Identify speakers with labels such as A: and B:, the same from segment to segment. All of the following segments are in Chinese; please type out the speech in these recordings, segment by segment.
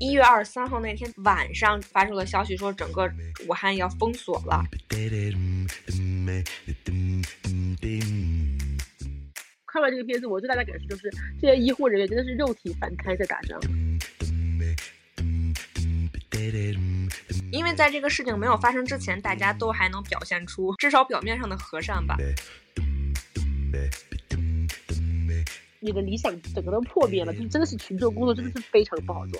A: 一月二十三号那天晚上发出了消息，说整个武汉要封锁了。
B: 看完这个片子，我最大的感受就是，这些医护人员真的是肉体凡胎在打仗。
A: 因为在这个事情没有发生之前，大家都还能表现出至少表面上的和善吧。
B: 你的理想整个都破灭了，就真的是群众工作真的是非常不好做。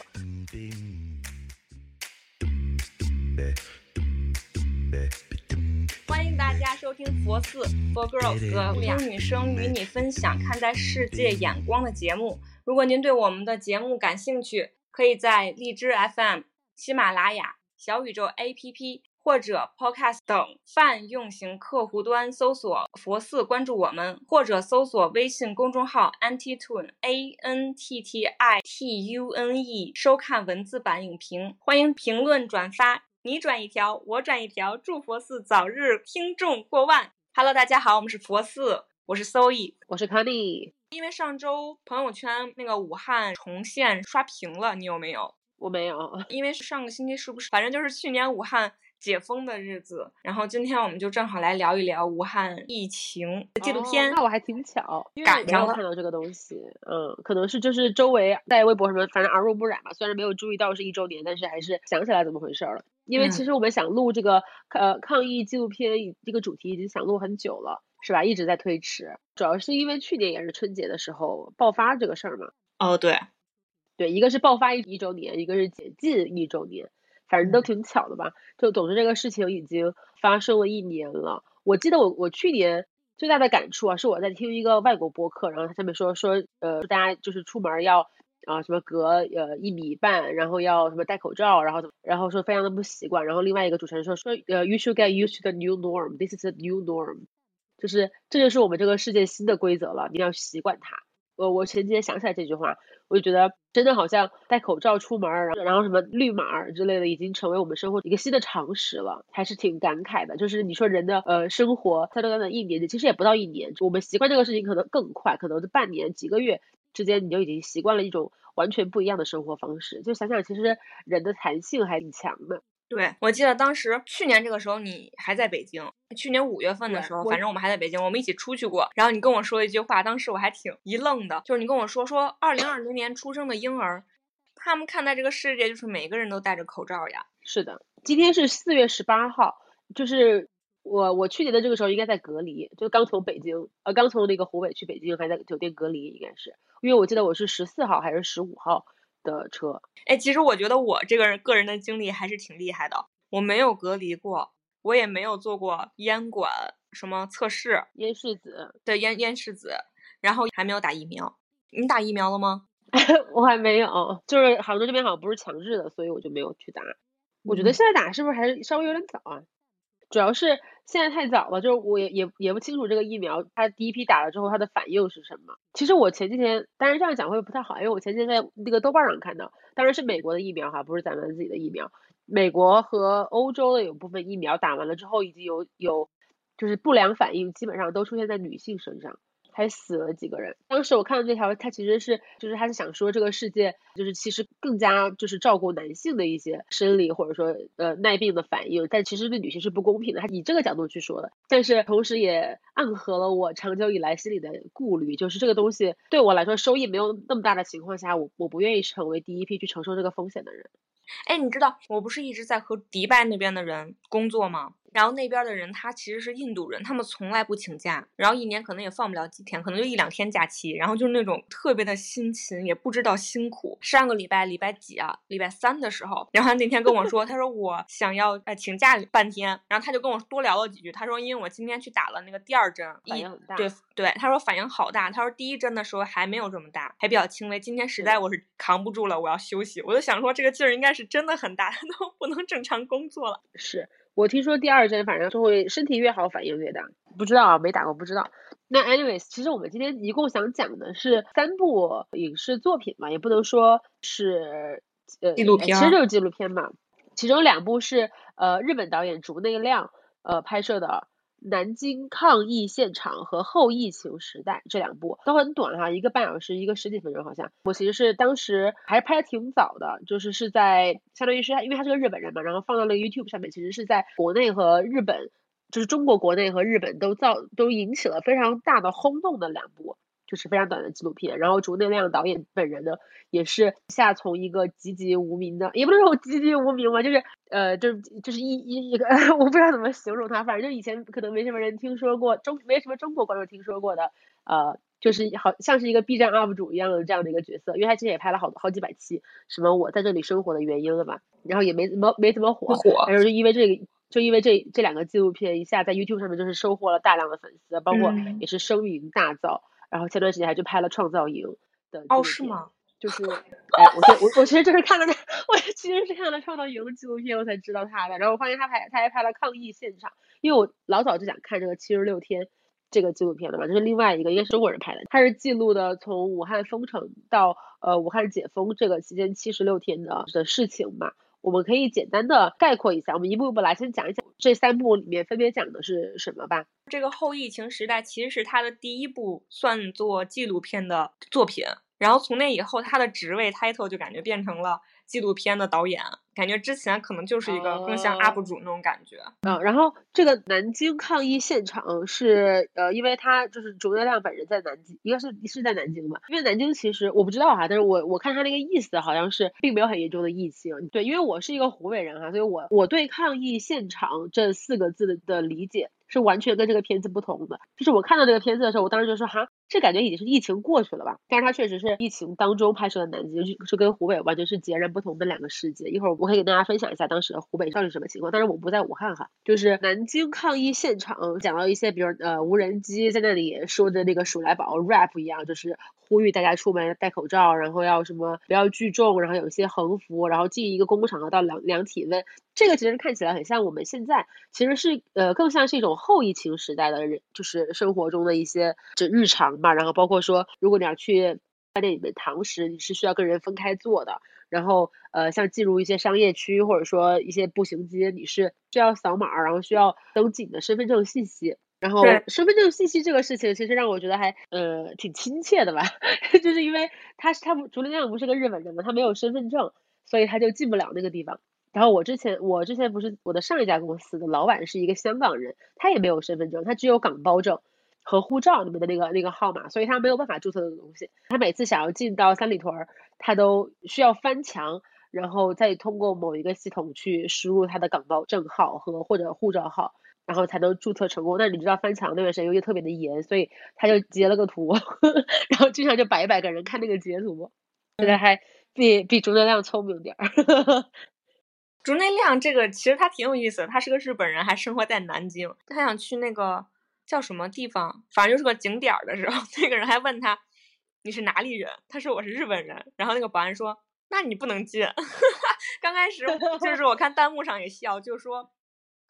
A: 佛寺 For Girls，普通女生与你分享看待世界眼光的节目。如果您对我们的节目感兴趣，可以在荔枝 FM、喜马拉雅、小宇宙 APP。或者 Podcast 等泛用型客户端搜索“佛寺”，关注我们，或者搜索微信公众号 “antitune a n t t i t u n e” 收看文字版影评。欢迎评论转发，你转一条，我转一条，祝佛寺早日听众过万。Hello，大家好，我们是佛寺，我是 Soe，
B: 我是 Connie。
A: 因为上周朋友圈那个武汉重现刷屏了，你有没有？
B: 我没有，
A: 因为上个星期是不是？反正就是去年武汉。解封的日子，然后今天我们就正好来聊一聊武汉疫情纪录片。
B: 那我还挺巧，
A: 赶上了
B: 看到这个东西。嗯，可能是就是周围在微博什么，反正耳濡目染吧。虽然没有注意到是一周年，但是还是想起来怎么回事了。因为其实我们想录这个呃抗疫纪录片这个主题已经想录很久了，是吧？一直在推迟，主要是因为去年也是春节的时候爆发这个事儿嘛。
A: 哦，对，
B: 对，一个是爆发一一周年，一个是解禁一周年。反正都挺巧的吧，就总之这个事情已经发生了一年了。我记得我我去年最大的感触啊，是我在听一个外国播客，然后他上面说说呃大家就是出门要啊什么隔呃一米半，然后要什么戴口罩，然后怎么然后说非常的不习惯。然后另外一个主持人说说呃 you should get used to the new norm，this is the new norm，就是这就是我们这个世界新的规则了，你要习惯它。我我前几天想起来这句话，我就觉得真的好像戴口罩出门，然后然后什么绿码之类的，已经成为我们生活一个新的常识了，还是挺感慨的。就是你说人的呃生活在短短的一年，其实也不到一年，我们习惯这个事情可能更快，可能是半年几个月之间，你就已经习惯了一种完全不一样的生活方式。就想想，其实人的弹性还挺强的。
A: 对，我记得当时去年这个时候你还在北京，去年五月份的时候，反正我们还在北京，我们一起出去过。然后你跟我说一句话，当时我还挺一愣的，就是你跟我说说，二零二零年出生的婴儿，他们看待这个世界就是每个人都戴着口罩呀。
B: 是的，今天是四月十八号，就是我我去年的这个时候应该在隔离，就刚从北京呃刚从那个湖北去北京，还在酒店隔离，应该是，因为我记得我是十四号还是十五号。的车，
A: 哎，其实我觉得我这个人个人的经历还是挺厉害的。我没有隔离过，我也没有做过烟管什么测试，
B: 咽拭子，
A: 对，咽咽拭子，然后还没有打疫苗。你打疫苗了吗？
B: 我还没有，就是杭州这边好像不是强制的，所以我就没有去打。我觉得现在打是不是还是稍微有点早啊？主要是现在太早了，就是我也也也不清楚这个疫苗它第一批打了之后它的反应是什么。其实我前几天，当然这样讲会不太好，因为我前几天在那个豆瓣上看到，当然是美国的疫苗哈，不是咱们自己的疫苗。美国和欧洲的有部分疫苗打完了之后，已经有有就是不良反应，基本上都出现在女性身上。还死了几个人。当时我看到这条，他其实是就是他是想说这个世界就是其实更加就是照顾男性的一些生理或者说呃耐病的反应，但其实对女性是不公平的。他以这个角度去说的，但是同时也暗合了我长久以来心里的顾虑，就是这个东西对我来说收益没有那么大的情况下，我我不愿意成为第一批去承受这个风险的人。
A: 哎，你知道我不是一直在和迪拜那边的人工作吗？然后那边的人他其实是印度人，他们从来不请假，然后一年可能也放不了几天，可能就一两天假期，然后就是那种特别的辛勤，也不知道辛苦。上个礼拜礼拜几啊？礼拜三的时候，然后他那天跟我说，他说我想要呃请假半天，然后他就跟我多聊了几句，他说因为我今天去打了那个第二针，
B: 反应很大。
A: 对对，他说反应好大，他说第一针的时候还没有这么大，还比较轻微，今天实在我是扛不住了，我要休息。我就想说这个劲儿应该是真的很大，他都不能正常工作了。
B: 是。我听说第二针反正就会身体越好反应越大，不知道啊，没打过不知道。那 anyways，其实我们今天一共想讲的是三部影视作品嘛，也不能说是呃
A: 纪录片，
B: 其实就是纪录片嘛。其中两部是呃日本导演竹内亮呃拍摄的，南京抗疫现场》和《后疫情时代》这两部都很短哈，一个半小时，一个十几分钟好像。我其实是当时还是拍的挺早的，就是是在相当于是因为他是个日本人嘛，然后放到了 YouTube 上面，其实是在国内和日本，就是中国国内和日本都造都引起了非常大的轰动的两部。就是非常短的纪录片，然后竹内亮导演本人呢，也是下从一个籍籍无名的，也不能说籍籍无名吧，就是呃，就是就是一一一个，我不知道怎么形容他，反正就以前可能没什么人听说过，中没什么中国观众听说过的，呃，就是好像是一个 B 站 UP 主一样的这样的一个角色，因为他之前也拍了好好几百期，什么我在这里生活的原因了吧，然后也没怎么没怎么火，火，然后就因为这个。就因为这这两个纪录片一下在 YouTube 上面就是收获了大量的粉丝，包括也是声名大噪。然后前段时间还去拍了《创造营》的
A: 哦，是吗？
B: 就是，哎，我我我其实就是看了那，我其实是看了《创造营》的纪录片，我才知道他的。然后我发现他拍，他还拍了抗疫现场，因为我老早就想看这个七十六天这个纪录片了嘛，这是另外一个，应该是中国人拍的，他是记录的从武汉封城到呃武汉解封这个期间七十六天的的事情嘛。我们可以简单的概括一下，我们一步一步来，先讲一讲这三部里面分别讲的是什么吧。
A: 这个后疫情时代其实是他的第一部算作纪录片的作品，然后从那以后，他的职位 title 就感觉变成了。纪录片的导演，感觉之前可能就是一个更像 UP 主那种感觉。
B: 嗯，然后这个南京抗疫现场是呃，因为他就是钟岳亮本人在南京，应该是是在南京吧？因为南京其实我不知道哈，但是我我看他那个意思好像是并没有很严重的疫情。对，因为我是一个湖北人哈，所以我我对抗疫现场这四个字的的理解。是完全跟这个片子不同的。就是我看到这个片子的时候，我当时就说哈，这感觉已经是疫情过去了吧？但是它确实是疫情当中拍摄的南京，是跟湖北完全是截然不同的两个世界。一会儿我可以跟大家分享一下当时的湖北到底什么情况。但是我不在武汉哈，就是南京抗疫现场，讲到一些比如呃无人机在那里说的那个鼠来宝 rap 一样，就是呼吁大家出门戴口罩，然后要什么不要聚众，然后有一些横幅，然后进一个公共场合到量量体温。这个其实看起来很像我们现在，其实是呃更像是一种后疫情时代的人，就是生活中的一些就日常吧。然后包括说，如果你要去饭店里面堂食，你是需要跟人分开坐的。然后呃，像进入一些商业区或者说一些步行街，你是需要扫码，然后需要登记你的身份证信息。然后身份证信息这个事情，其实让我觉得还呃挺亲切的吧，就是因为他是他不朱丽亮不是个日本人嘛，他没有身份证，所以他就进不了那个地方。然后我之前我之前不是我的上一家公司的老板是一个香港人，他也没有身份证，他只有港包证和护照里面的那个那个号码，所以他没有办法注册这个东西。他每次想要进到三里屯，他都需要翻墙，然后再通过某一个系统去输入他的港包证号和或者护照号，然后才能注册成功。那你知道翻墙那段时间又特别的严，所以他就截了个图，然后经常就摆一摆给人看那个截图，觉得还比比朱德亮聪明点儿。
A: 竹内亮这个其实他挺有意思的，他是个日本人，还生活在南京。他想去那个叫什么地方，反正就是个景点的时候，那个人还问他你是哪里人？他说我是日本人。然后那个保安说那你不能进。刚开始就是我看弹幕上也笑，就说。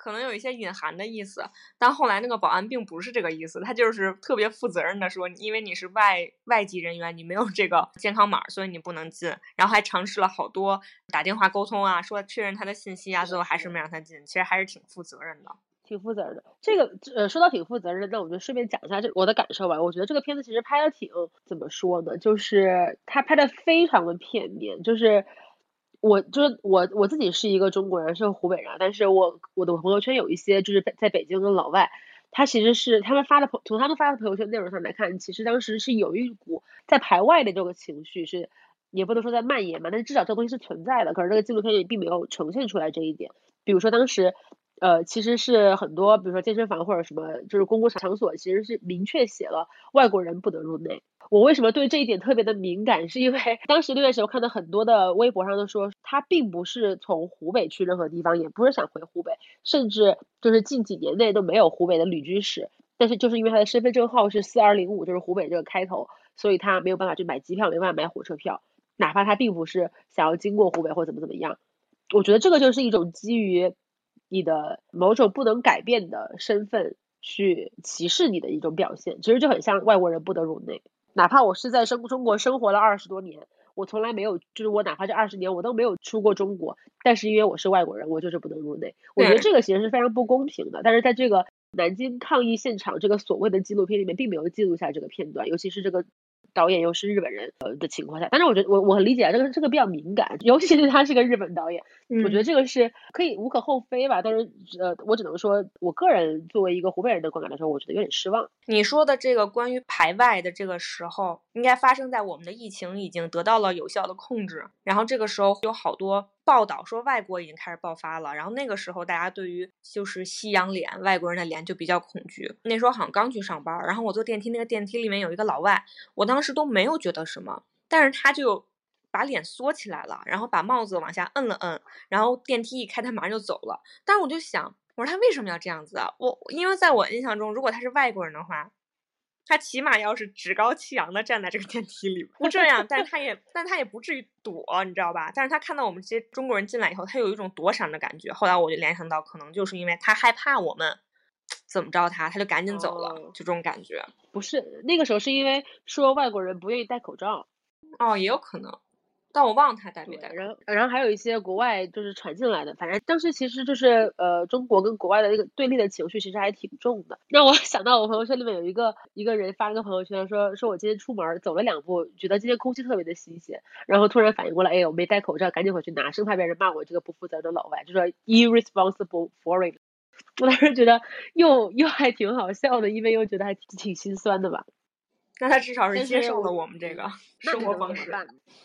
A: 可能有一些隐含的意思，但后来那个保安并不是这个意思，他就是特别负责任的说，因为你是外外籍人员，你没有这个健康码，所以你不能进。然后还尝试了好多打电话沟通啊，说确认他的信息啊，最后还是没让他进。其实还是挺负责任的，
B: 挺负责任的。这个呃，说到挺负责任，那我就顺便讲一下这我的感受吧。我觉得这个片子其实拍的挺怎么说呢，就是他拍的非常的片面，就是。我就是我我自己是一个中国人，是湖北人，但是我我的朋友圈有一些就是在在北京的老外，他其实是他们发的朋从他们发的朋友圈内容上来看，其实当时是有一股在排外的这个情绪，是也不能说在蔓延嘛，但是至少这个东西是存在的。可是这个纪录片里并没有呈现出来这一点，比如说当时。呃，其实是很多，比如说健身房或者什么，就是公共场所，其实是明确写了外国人不得入内。我为什么对这一点特别的敏感？是因为 当时那段时候看到很多的微博上都说，他并不是从湖北去任何地方，也不是想回湖北，甚至就是近几年内都没有湖北的旅居史。但是就是因为他的身份证号是四二零五，就是湖北这个开头，所以他没有办法去买机票，没办法买火车票，哪怕他并不是想要经过湖北或怎么怎么样。我觉得这个就是一种基于。你的某种不能改变的身份去歧视你的一种表现，其实就很像外国人不得入内。哪怕我是在生中国生活了二十多年，我从来没有，就是我哪怕这二十年我都没有出过中国，但是因为我是外国人，我就是不能入内。我觉得这个其实是非常不公平的。但是在这个南京抗议现场这个所谓的纪录片里面并没有记录下这个片段，尤其是这个。导演又是日本人呃的情况下，但是我觉得我我很理解啊，这个这个比较敏感，尤其是他是个日本导演，我觉得这个是可以无可厚非吧。但是呃，我只能说，我个人作为一个湖北人的观感来说，我觉得有点失望。
A: 你说的这个关于排外的这个时候，应该发生在我们的疫情已经得到了有效的控制，然后这个时候有好多报道说外国已经开始爆发了，然后那个时候大家对于就是西洋脸、外国人的脸就比较恐惧。那时候好像刚去上班，然后我坐电梯，那个电梯里面有一个老外，我当时都没有觉得什么，但是他就把脸缩起来了，然后把帽子往下摁了摁，然后电梯一开，他马上就走了。但是我就想，我说他为什么要这样子啊？我因为在我印象中，如果他是外国人的话。他起码要是趾高气扬的站在这个电梯里，不这样，但是 他也，但他也不至于躲，你知道吧？但是他看到我们这些中国人进来以后，他有一种躲闪的感觉。后来我就联想到，可能就是因为他害怕我们怎么着他，他就赶紧走了，就这种感觉。
B: 不是那个时候是因为说外国人不愿意戴口罩，
A: 哦，也有可能。但我忘了他带没带。
B: 然后，然后还有一些国外就是传进来的，反正当时其实就是呃，中国跟国外的那个对立的情绪其实还挺重的。让我 想到我朋友圈里面有一个一个人发了个朋友圈，说说我今天出门走了两步，觉得今天空气特别的新鲜，然后突然反应过来，哎，我没戴口罩，赶紧回去拿，生怕别人骂我这个不负责的老外，就说 irresponsible foreign。我当时觉得又又还挺好笑的，因为又觉得还挺心酸的吧。
A: 那他至少是接受了我们这个生活方式。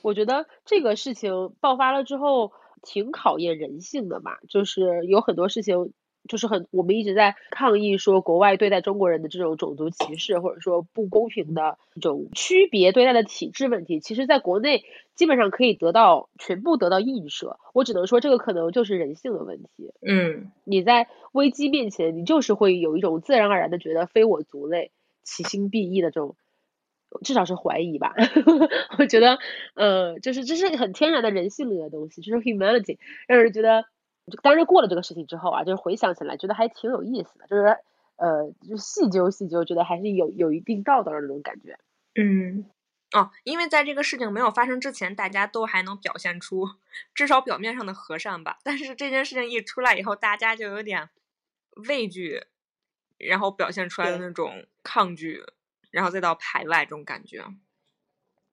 B: 我觉得这个事情爆发了之后，挺考验人性的吧。就是有很多事情，就是很我们一直在抗议说国外对待中国人的这种种族歧视，或者说不公平的一种区别对待的体制问题。其实，在国内基本上可以得到全部得到映射。我只能说，这个可能就是人性的问题。
A: 嗯，
B: 你在危机面前，你就是会有一种自然而然的觉得非我族类，其心必异的这种。至少是怀疑吧，我觉得，呃，就是这是很天然的人性里的东西，就是 humanity，让人觉得，当然过了这个事情之后啊，就是回想起来，觉得还挺有意思的，就是，呃，就细究细究，觉得还是有有一定道德的那种感觉。
A: 嗯，哦，因为在这个事情没有发生之前，大家都还能表现出至少表面上的和善吧，但是这件事情一出来以后，大家就有点畏惧，然后表现出来的那种抗拒。然后再到排外这种感觉，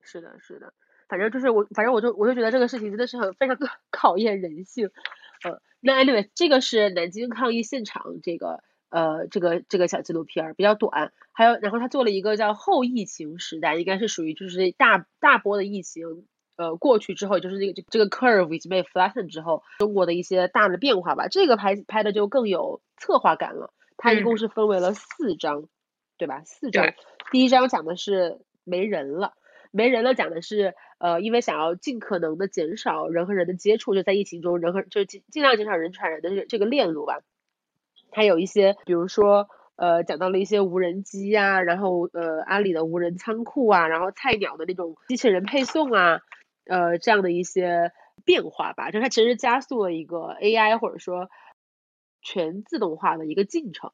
B: 是的，是的，反正就是我，反正我就我就觉得这个事情真的是很非常 考验人性，呃，那 anyway 这个是南京抗疫现场这个呃这个这个小纪录片比较短，还有然后他做了一个叫后疫情时代，应该是属于就是大大波的疫情呃过去之后，就是这个这个 curve 已经被 flatten 之后，中国的一些大的变化吧，这个拍拍的就更有策划感了，它一共是分为了四章。对吧？四章，第一章讲的是没人了，没人了讲的是，呃，因为想要尽可能的减少人和人的接触，就在疫情中人和就尽尽量减少人传人的这这个链路吧。它有一些，比如说，呃，讲到了一些无人机呀，然后呃，阿里的无人仓库啊，然后菜鸟的那种机器人配送啊，呃，这样的一些变化吧，就它其实加速了一个 AI 或者说全自动化的一个进程。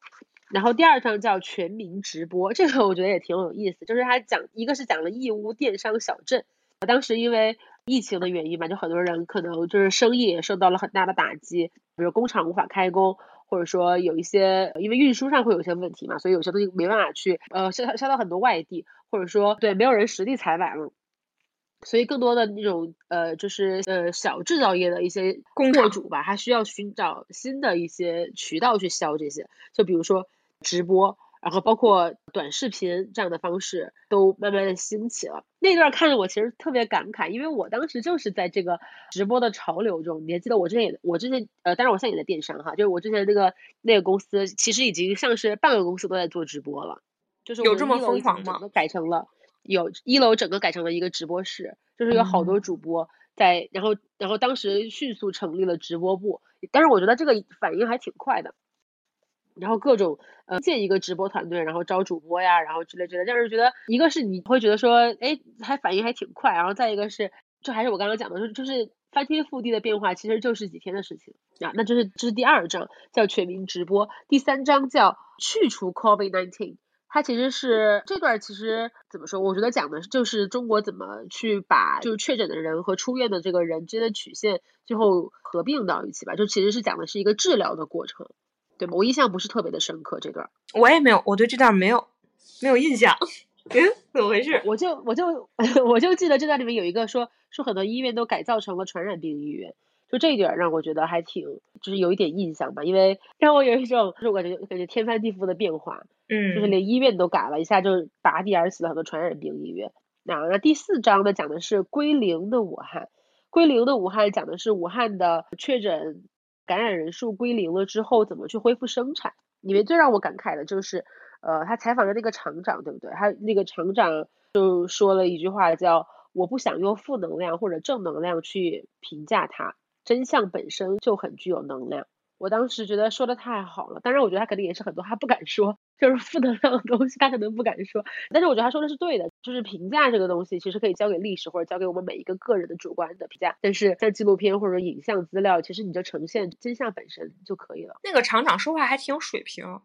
B: 然后第二章叫全民直播，这个我觉得也挺有意思，就是他讲一个是讲了义乌电商小镇，当时因为疫情的原因嘛，就很多人可能就是生意也受到了很大的打击，比如工厂无法开工，或者说有一些因为运输上会有一些问题嘛，所以有些东西没办法去呃销销到很多外地，或者说对没有人实地采买了，所以更多的那种呃就是呃小制造业的一些货主吧，他需要寻找新的一些渠道去销这些，就比如说。直播，然后包括短视频这样的方式都慢慢的兴起了。那段看着我其实特别感慨，因为我当时就是在这个直播的潮流中。你还记得我之前也，我之前呃，当然我现在也在电商哈，就是我之前那个那个公司其实已经像是半个公司都在做直播了，就是
A: 有这么疯狂吗？
B: 改成了有一楼整个改成了一个直播室，就是有好多主播在，然后然后当时迅速成立了直播部，但是我觉得这个反应还挺快的。然后各种呃建一个直播团队，然后招主播呀，然后之类之类，让人觉得一个是你会觉得说，哎，还反应还挺快，然后再一个是，就还是我刚刚讲的，就就是翻天覆地的变化，其实就是几天的事情啊。那这是这是第二章叫全民直播，第三章叫去除 COVID nineteen，它其实是这段其实怎么说？我觉得讲的就是中国怎么去把就是确诊的人和出院的这个人之间的曲线最后合并到一起吧，就其实是讲的是一个治疗的过程。对吧？我印象不是特别的深刻这段，
A: 我也没有，我对这段没有没有印象。嗯，怎么回事？
B: 我就我就 我就记得这段里面有一个说说很多医院都改造成了传染病医院，就这一点让我觉得还挺就是有一点印象吧，因为让我有一种就是我感觉感觉天翻地覆的变化，
A: 嗯，
B: 就是连医院都改了一下，就拔地而起了很多传染病医院。那那第四章呢，讲的是归零的武汉，归零的武汉讲的是武汉的确诊感染人数归零了之后怎么去恢复生产。里面最让我感慨的就是。呃，他采访的那个厂长，对不对？他那个厂长就说了一句话，叫“我不想用负能量或者正能量去评价他，真相本身就很具有能量。”我当时觉得说的太好了，当然我觉得他肯定也是很多他不敢说，就是负能量的东西他可能不敢说。但是我觉得他说的是对的，就是评价这个东西其实可以交给历史或者交给我们每一个个人的主观的评价。但是像纪录片或者影像资料，其实你就呈现真相本身就可以了。
A: 那个厂长说话还挺有水平。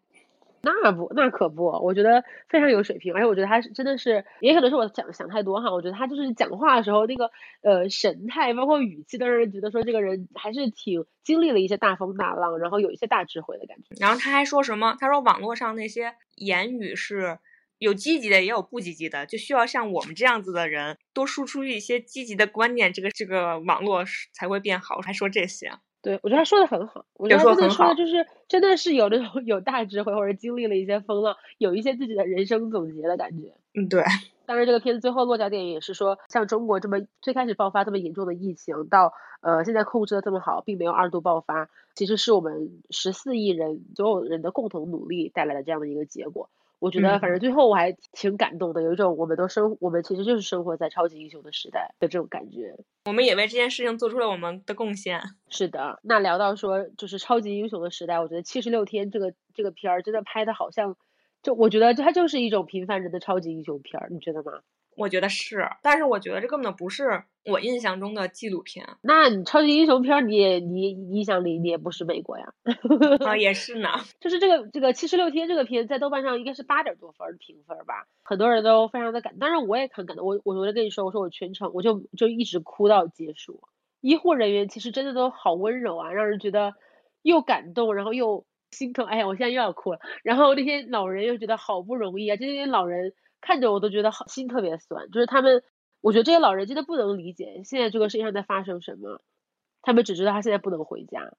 B: 那不，那可不，我觉得非常有水平，而且我觉得他是真的是，也可能是我想想太多哈。我觉得他就是讲话的时候那个呃神态，包括语气，都让人觉得说这个人还是挺经历了一些大风大浪，然后有一些大智慧的感觉。
A: 然后他还说什么？他说网络上那些言语是有积极的，也有不积极的，就需要像我们这样子的人多输出一些积极的观念，这个这个网络才会变好。还说这些。
B: 对，我觉得他说的很好，我觉得他真的说的就是真的是有那种有大智慧，或者经历了一些风浪，有一些自己的人生总结的感觉。
A: 嗯，对。
B: 当然，这个片子最后落脚点也是说，像中国这么最开始爆发这么严重的疫情，到呃现在控制的这么好，并没有二度爆发，其实是我们十四亿人所有人的共同努力带来的这样的一个结果。我觉得，反正最后我还挺感动的，有一种我们都生，我们其实就是生活在超级英雄的时代的这种感觉。
A: 我们也为这件事情做出了我们的贡献。
B: 是的，那聊到说就是超级英雄的时代，我觉得七十六天这个这个片儿真的拍的好像，就我觉得它就是一种平凡人的超级英雄片儿，你觉得吗？
A: 我觉得是，但是我觉得这根本不是我印象中的纪录片。
B: 那你超级英雄片，你也你印象里你也不是美国呀？
A: 啊，也是呢。
B: 就是这个这个七十六天这个片，在豆瓣上应该是八点多分的评分吧，很多人都非常的感，当然我也很感动。我我我就跟你说，我说我全程我就就一直哭到结束。医护人员其实真的都好温柔啊，让人觉得又感动，然后又心疼。哎呀，我现在又要哭了。然后那些老人又觉得好不容易啊，就那些老人。看着我都觉得好心特别酸，就是他们，我觉得这些老人真的不能理解现在这个世界上在发生什么，他们只知道他现在不能回家。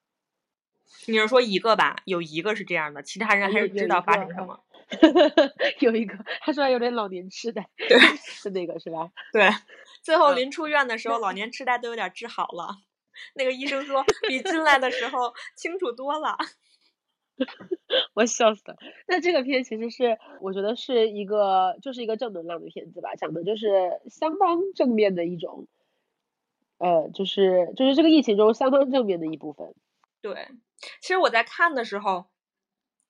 A: 你是说一个吧？有一个是这样的，其他人还是知道发生什么。
B: 有一个，他说有点老年痴呆，
A: 对，
B: 是那个是吧？
A: 对，最后临出院的时候，老年痴呆都有点治好了。那个医生说比进来的时候清楚多了。
B: 我笑死了。那这个片其实是我觉得是一个就是一个正能量的片子吧，讲的就是相当正面的一种，呃，就是就是这个疫情中相当正面的一部分。
A: 对，其实我在看的时候，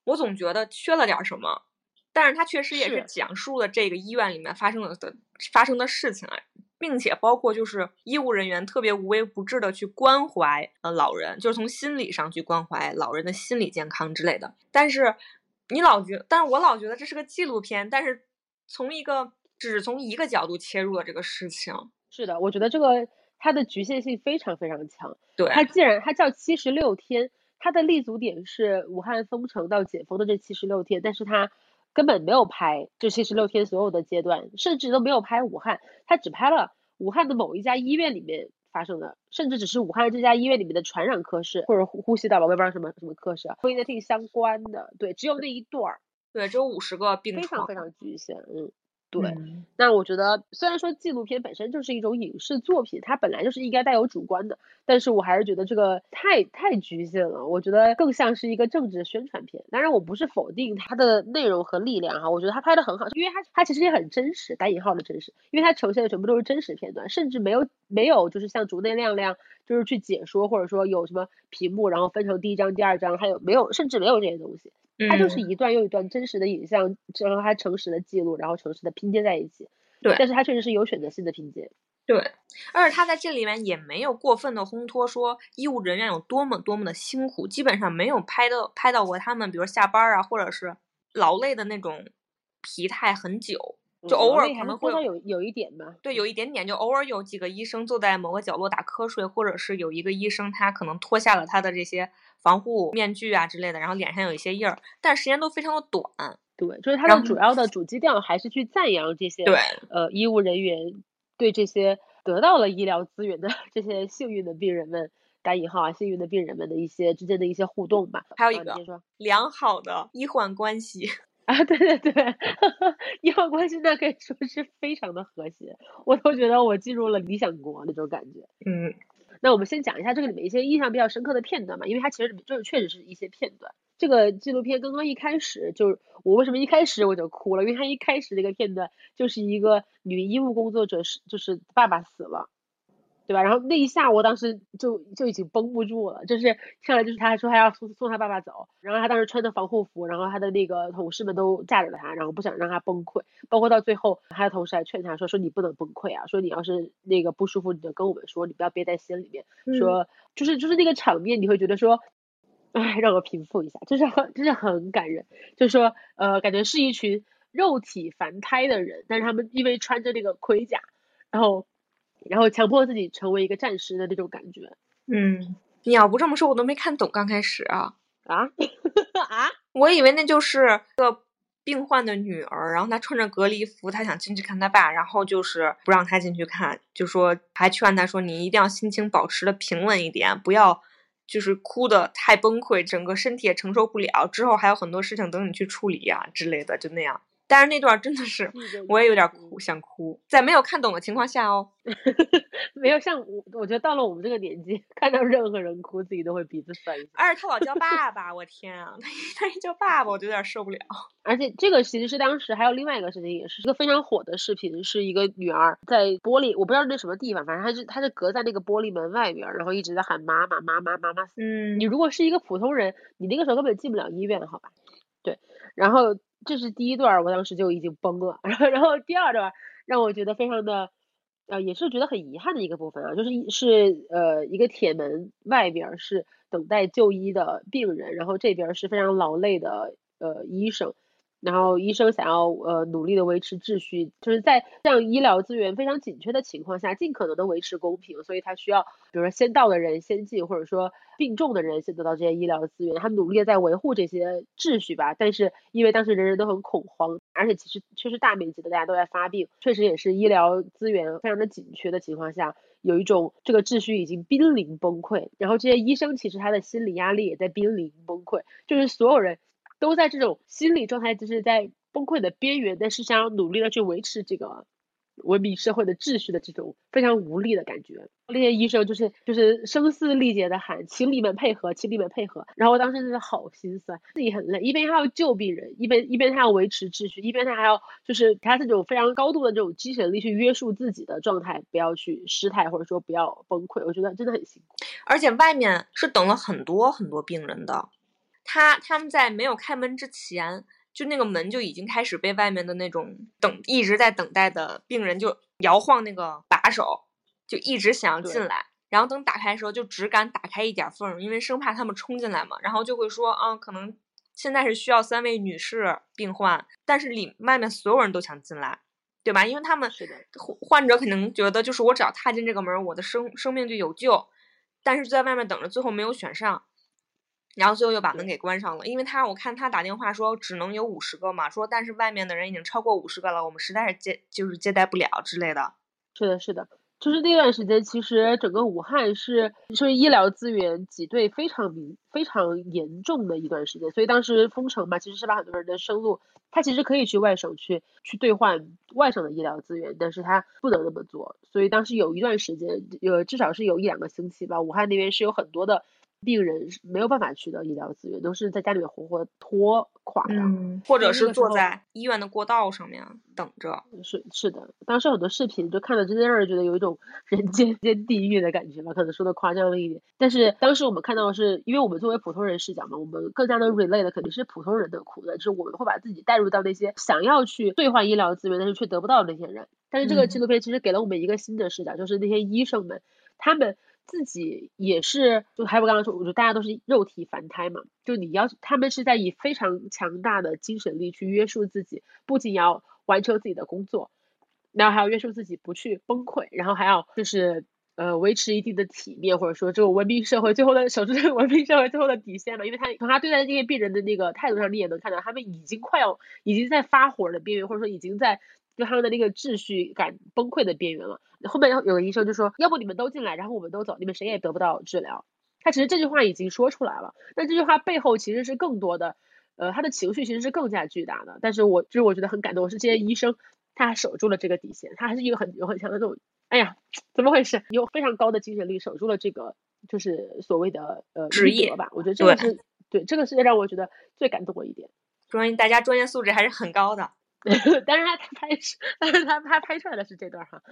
A: 我总觉得缺了点什么，但是它确实也是讲述了这个医院里面发生的的发生的事情啊。并且包括就是医务人员特别无微不至的去关怀呃老人，就是从心理上去关怀老人的心理健康之类的。但是你老觉，但是我老觉得这是个纪录片，但是从一个只是从一个角度切入了这个事情。
B: 是的，我觉得这个它的局限性非常非常强。
A: 对，
B: 它既然它叫七十六天，它的立足点是武汉封城到解封的这七十六天，但是它。根本没有拍这七十六天所有的阶段，甚至都没有拍武汉，他只拍了武汉的某一家医院里面发生的，甚至只是武汉这家医院里面的传染科室或者呼呼吸道吧，我也不知道什么什么科室，COVID-19 相关的，对，只有那一段儿，
A: 对，只有五十个病
B: 床，非常非常局限，嗯。对，那我觉得虽然说纪录片本身就是一种影视作品，它本来就是应该带有主观的，但是我还是觉得这个太太局限了。我觉得更像是一个政治宣传片。当然，我不是否定它的内容和力量哈，我觉得它拍的很好，因为它它其实也很真实，打引号的真实，因为它呈现的全部都是真实片段，甚至没有没有就是像竹内亮亮就是去解说或者说有什么屏幕然后分成第一章、第二章，还有没有甚至没有这些东西。它就是一段又一段真实的影像，然后它诚实的记录，然后诚实的拼接在一起。
A: 对，
B: 但是它确实是有选择性的拼接。
A: 对，而且它在这里面也没有过分的烘托说医务人员有多么多么的辛苦，基本上没有拍到拍到过他们，比如下班啊，或者是劳累的那种疲态很久。就偶尔可能会
B: 有有一点吧。
A: 对，有一点点，就偶尔有几个医生坐在某个角落打瞌睡，或者是有一个医生他可能脱下了他的这些防护面具啊之类的，然后脸上有一些印儿，但时间都非常的短。
B: 对，就是他的主要的主基调还是去赞扬这些
A: 对
B: 呃医务人员对这些得到了医疗资源的这些幸运的病人们。打引号啊，幸运的病人们的一些之间的一些互动吧。
A: 还有一个良好的医患关系
B: 啊，对对对，医患关系那可以说是非常的和谐，我都觉得我进入了理想国那种感觉。
A: 嗯，
B: 那我们先讲一下这个里面一些印象比较深刻的片段吧，因为它其实就是确实是一些片段。这个纪录片刚刚一开始就，我为什么一开始我就哭了？因为它一开始这个片段就是一个女医务工作者是就是爸爸死了。对吧？然后那一下，我当时就就已经绷不住了。就是上来就是他还说他要送送他爸爸走，然后他当时穿的防护服，然后他的那个同事们都架着他，然后不想让他崩溃。包括到最后，他的同事还劝他说：“说你不能崩溃啊，说你要是那个不舒服，你就跟我们说，你不要憋在心里面。”说就是就是那个场面，你会觉得说，哎，让我平复一下，就是很就是很感人。就是说呃，感觉是一群肉体凡胎的人，但是他们因为穿着那个盔甲，然后。然后强迫自己成为一个战士的那种感觉。
A: 嗯，你要不这么说，我都没看懂刚开始啊
B: 啊 啊！
A: 我以为那就是个病患的女儿，然后她穿着隔离服，她想进去看她爸，然后就是不让她进去看，就说还劝她说你一定要心情保持的平稳一点，不要就是哭的太崩溃，整个身体也承受不了，之后还有很多事情等你去处理啊之类的，就那样。但是那段真的是，我也有点哭，想哭，在没有看懂的情况下哦，
B: 没有像我，我觉得到了我们这个年纪，看到任何人哭，自己都会鼻子酸。
A: 而且他老叫爸爸，我天啊，他他一叫爸爸，我就有点受不了。
B: 而且这个其实是当时还有另外一个事情，也是一个非常火的视频，是一个女儿在玻璃，我不知道那什么地方，反正她是她是隔在那个玻璃门外边，然后一直在喊妈妈妈妈妈妈。
A: 嗯，
B: 你如果是一个普通人，你那个时候根本进不了医院，好吧？对，然后。这是第一段，我当时就已经崩了。然后，然后第二段让我觉得非常的，呃，也是觉得很遗憾的一个部分啊，就是是呃一个铁门外边是等待就医的病人，然后这边是非常劳累的呃医生。然后医生想要呃努力的维持秩序，就是在这样医疗资源非常紧缺的情况下，尽可能的维持公平，所以他需要比如说先到的人先进，或者说病重的人先得到这些医疗资源，他努力的在维护这些秩序吧。但是因为当时人人都很恐慌，而且其实确实大面积的大家都在发病，确实也是医疗资源非常的紧缺的情况下，有一种这个秩序已经濒临崩溃，然后这些医生其实他的心理压力也在濒临崩溃，就是所有人。都在这种心理状态，就是在崩溃的边缘，但是想要努力的去维持这个文明社会的秩序的这种非常无力的感觉。那些医生就是就是声嘶力竭的喊，请你们配合，请你们配合。然后我当时真的好心酸，自己很累，一边还要救病人，一边一边他要维持秩序，一边他还要就是他这种非常高度的这种精神力去约束自己的状态，不要去失态或者说不要崩溃。我觉得真的很辛苦，
A: 而且外面是等了很多很多病人的。他他们在没有开门之前，就那个门就已经开始被外面的那种等一直在等待的病人就摇晃那个把手，就一直想要进来。然后等打开的时候，就只敢打开一点缝，因为生怕他们冲进来嘛。然后就会说啊，可能现在是需要三位女士病患，但是里外面所有人都想进来，对吧？因为他们患者可能觉得就是我只要踏进这个门，我的生生命就有救。但是在外面等着，最后没有选上。然后最后又把门给关上了，因为他我看他打电话说只能有五十个嘛，说但是外面的人已经超过五十个了，我们实在是接就是接待不了之类的。
B: 是的，是的，就是那段时间，其实整个武汉是是医疗资源挤兑非常明非常严重的一段时间，所以当时封城嘛，其实是把很多人的生路，他其实可以去外省去去兑换外省的医疗资源，但是他不能那么做，所以当时有一段时间，有至少是有一两个星期吧，武汉那边是有很多的。病人是没有办法取得医疗资源，都是在家里面活活拖垮的，
A: 或者是坐在医院的过道上面等着。
B: 是是的，当时很多视频就看了真的让人觉得有一种 人间间地狱的感觉吧，可能说的夸张了一点。但是当时我们看到的是，因为我们作为普通人视角嘛，我们更加的 relate 的肯定是普通人的苦的，就是我们会把自己带入到那些想要去兑换医疗资源但是却得不到的那些人。但是这个纪录片其实给了我们一个新的视角，就是那些医生们，他们。自己也是，就还有刚刚说，我觉得大家都是肉体凡胎嘛，就你要他们是在以非常强大的精神力去约束自己，不仅要完成自己的工作，然后还要约束自己不去崩溃，然后还要就是呃维持一定的体面，或者说这个文明社会最后的守住这个文明社会最后的底线嘛。因为他从他对待这些病人的那个态度上，你也能看到他们已经快要已经在发火的边缘，或者说已经在就他们的那个秩序感崩溃的边缘了。后面有个医生就说，要不你们都进来，然后我们都走，你们谁也得不到治疗。他其实这句话已经说出来了，但这句话背后其实是更多的，呃，他的情绪其实是更加巨大的。但是我就是我觉得很感动，是这些医生他守住了这个底线，他还是一个很有很强的这种，哎呀，怎么回事？有非常高的精神力守住了这个就是所谓的呃
A: 职业
B: 吧。我觉得这个是对这个是让我觉得最感动的一点。
A: 说明大家专业素质还是很高的。
B: 但是他他拍是，但是他他拍出来的是这段哈。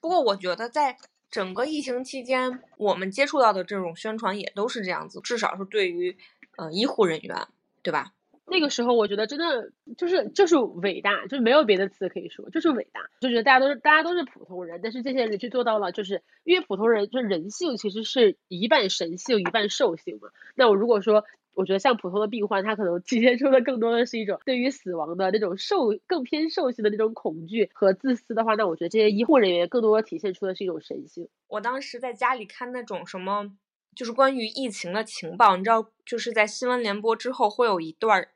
A: 不过我觉得在。整个疫情期间，我们接触到的这种宣传也都是这样子，至少是对于呃医护人员，对吧？
B: 那个时候我觉得真的就是就是伟大，就是没有别的词可以说，就是伟大，就觉得大家都是大家都是普通人，但是这些人去做到了，就是因为普通人就是人性其实是一半神性一半兽性嘛。那我如果说。我觉得像普通的病患，他可能体现出的更多的是一种对于死亡的那种兽更偏兽性的那种恐惧和自私的话，那我觉得这些医护人员更多体现出的是一种神性。
A: 我当时在家里看那种什么，就是关于疫情的情报，你知道，就是在新闻联播之后会有一段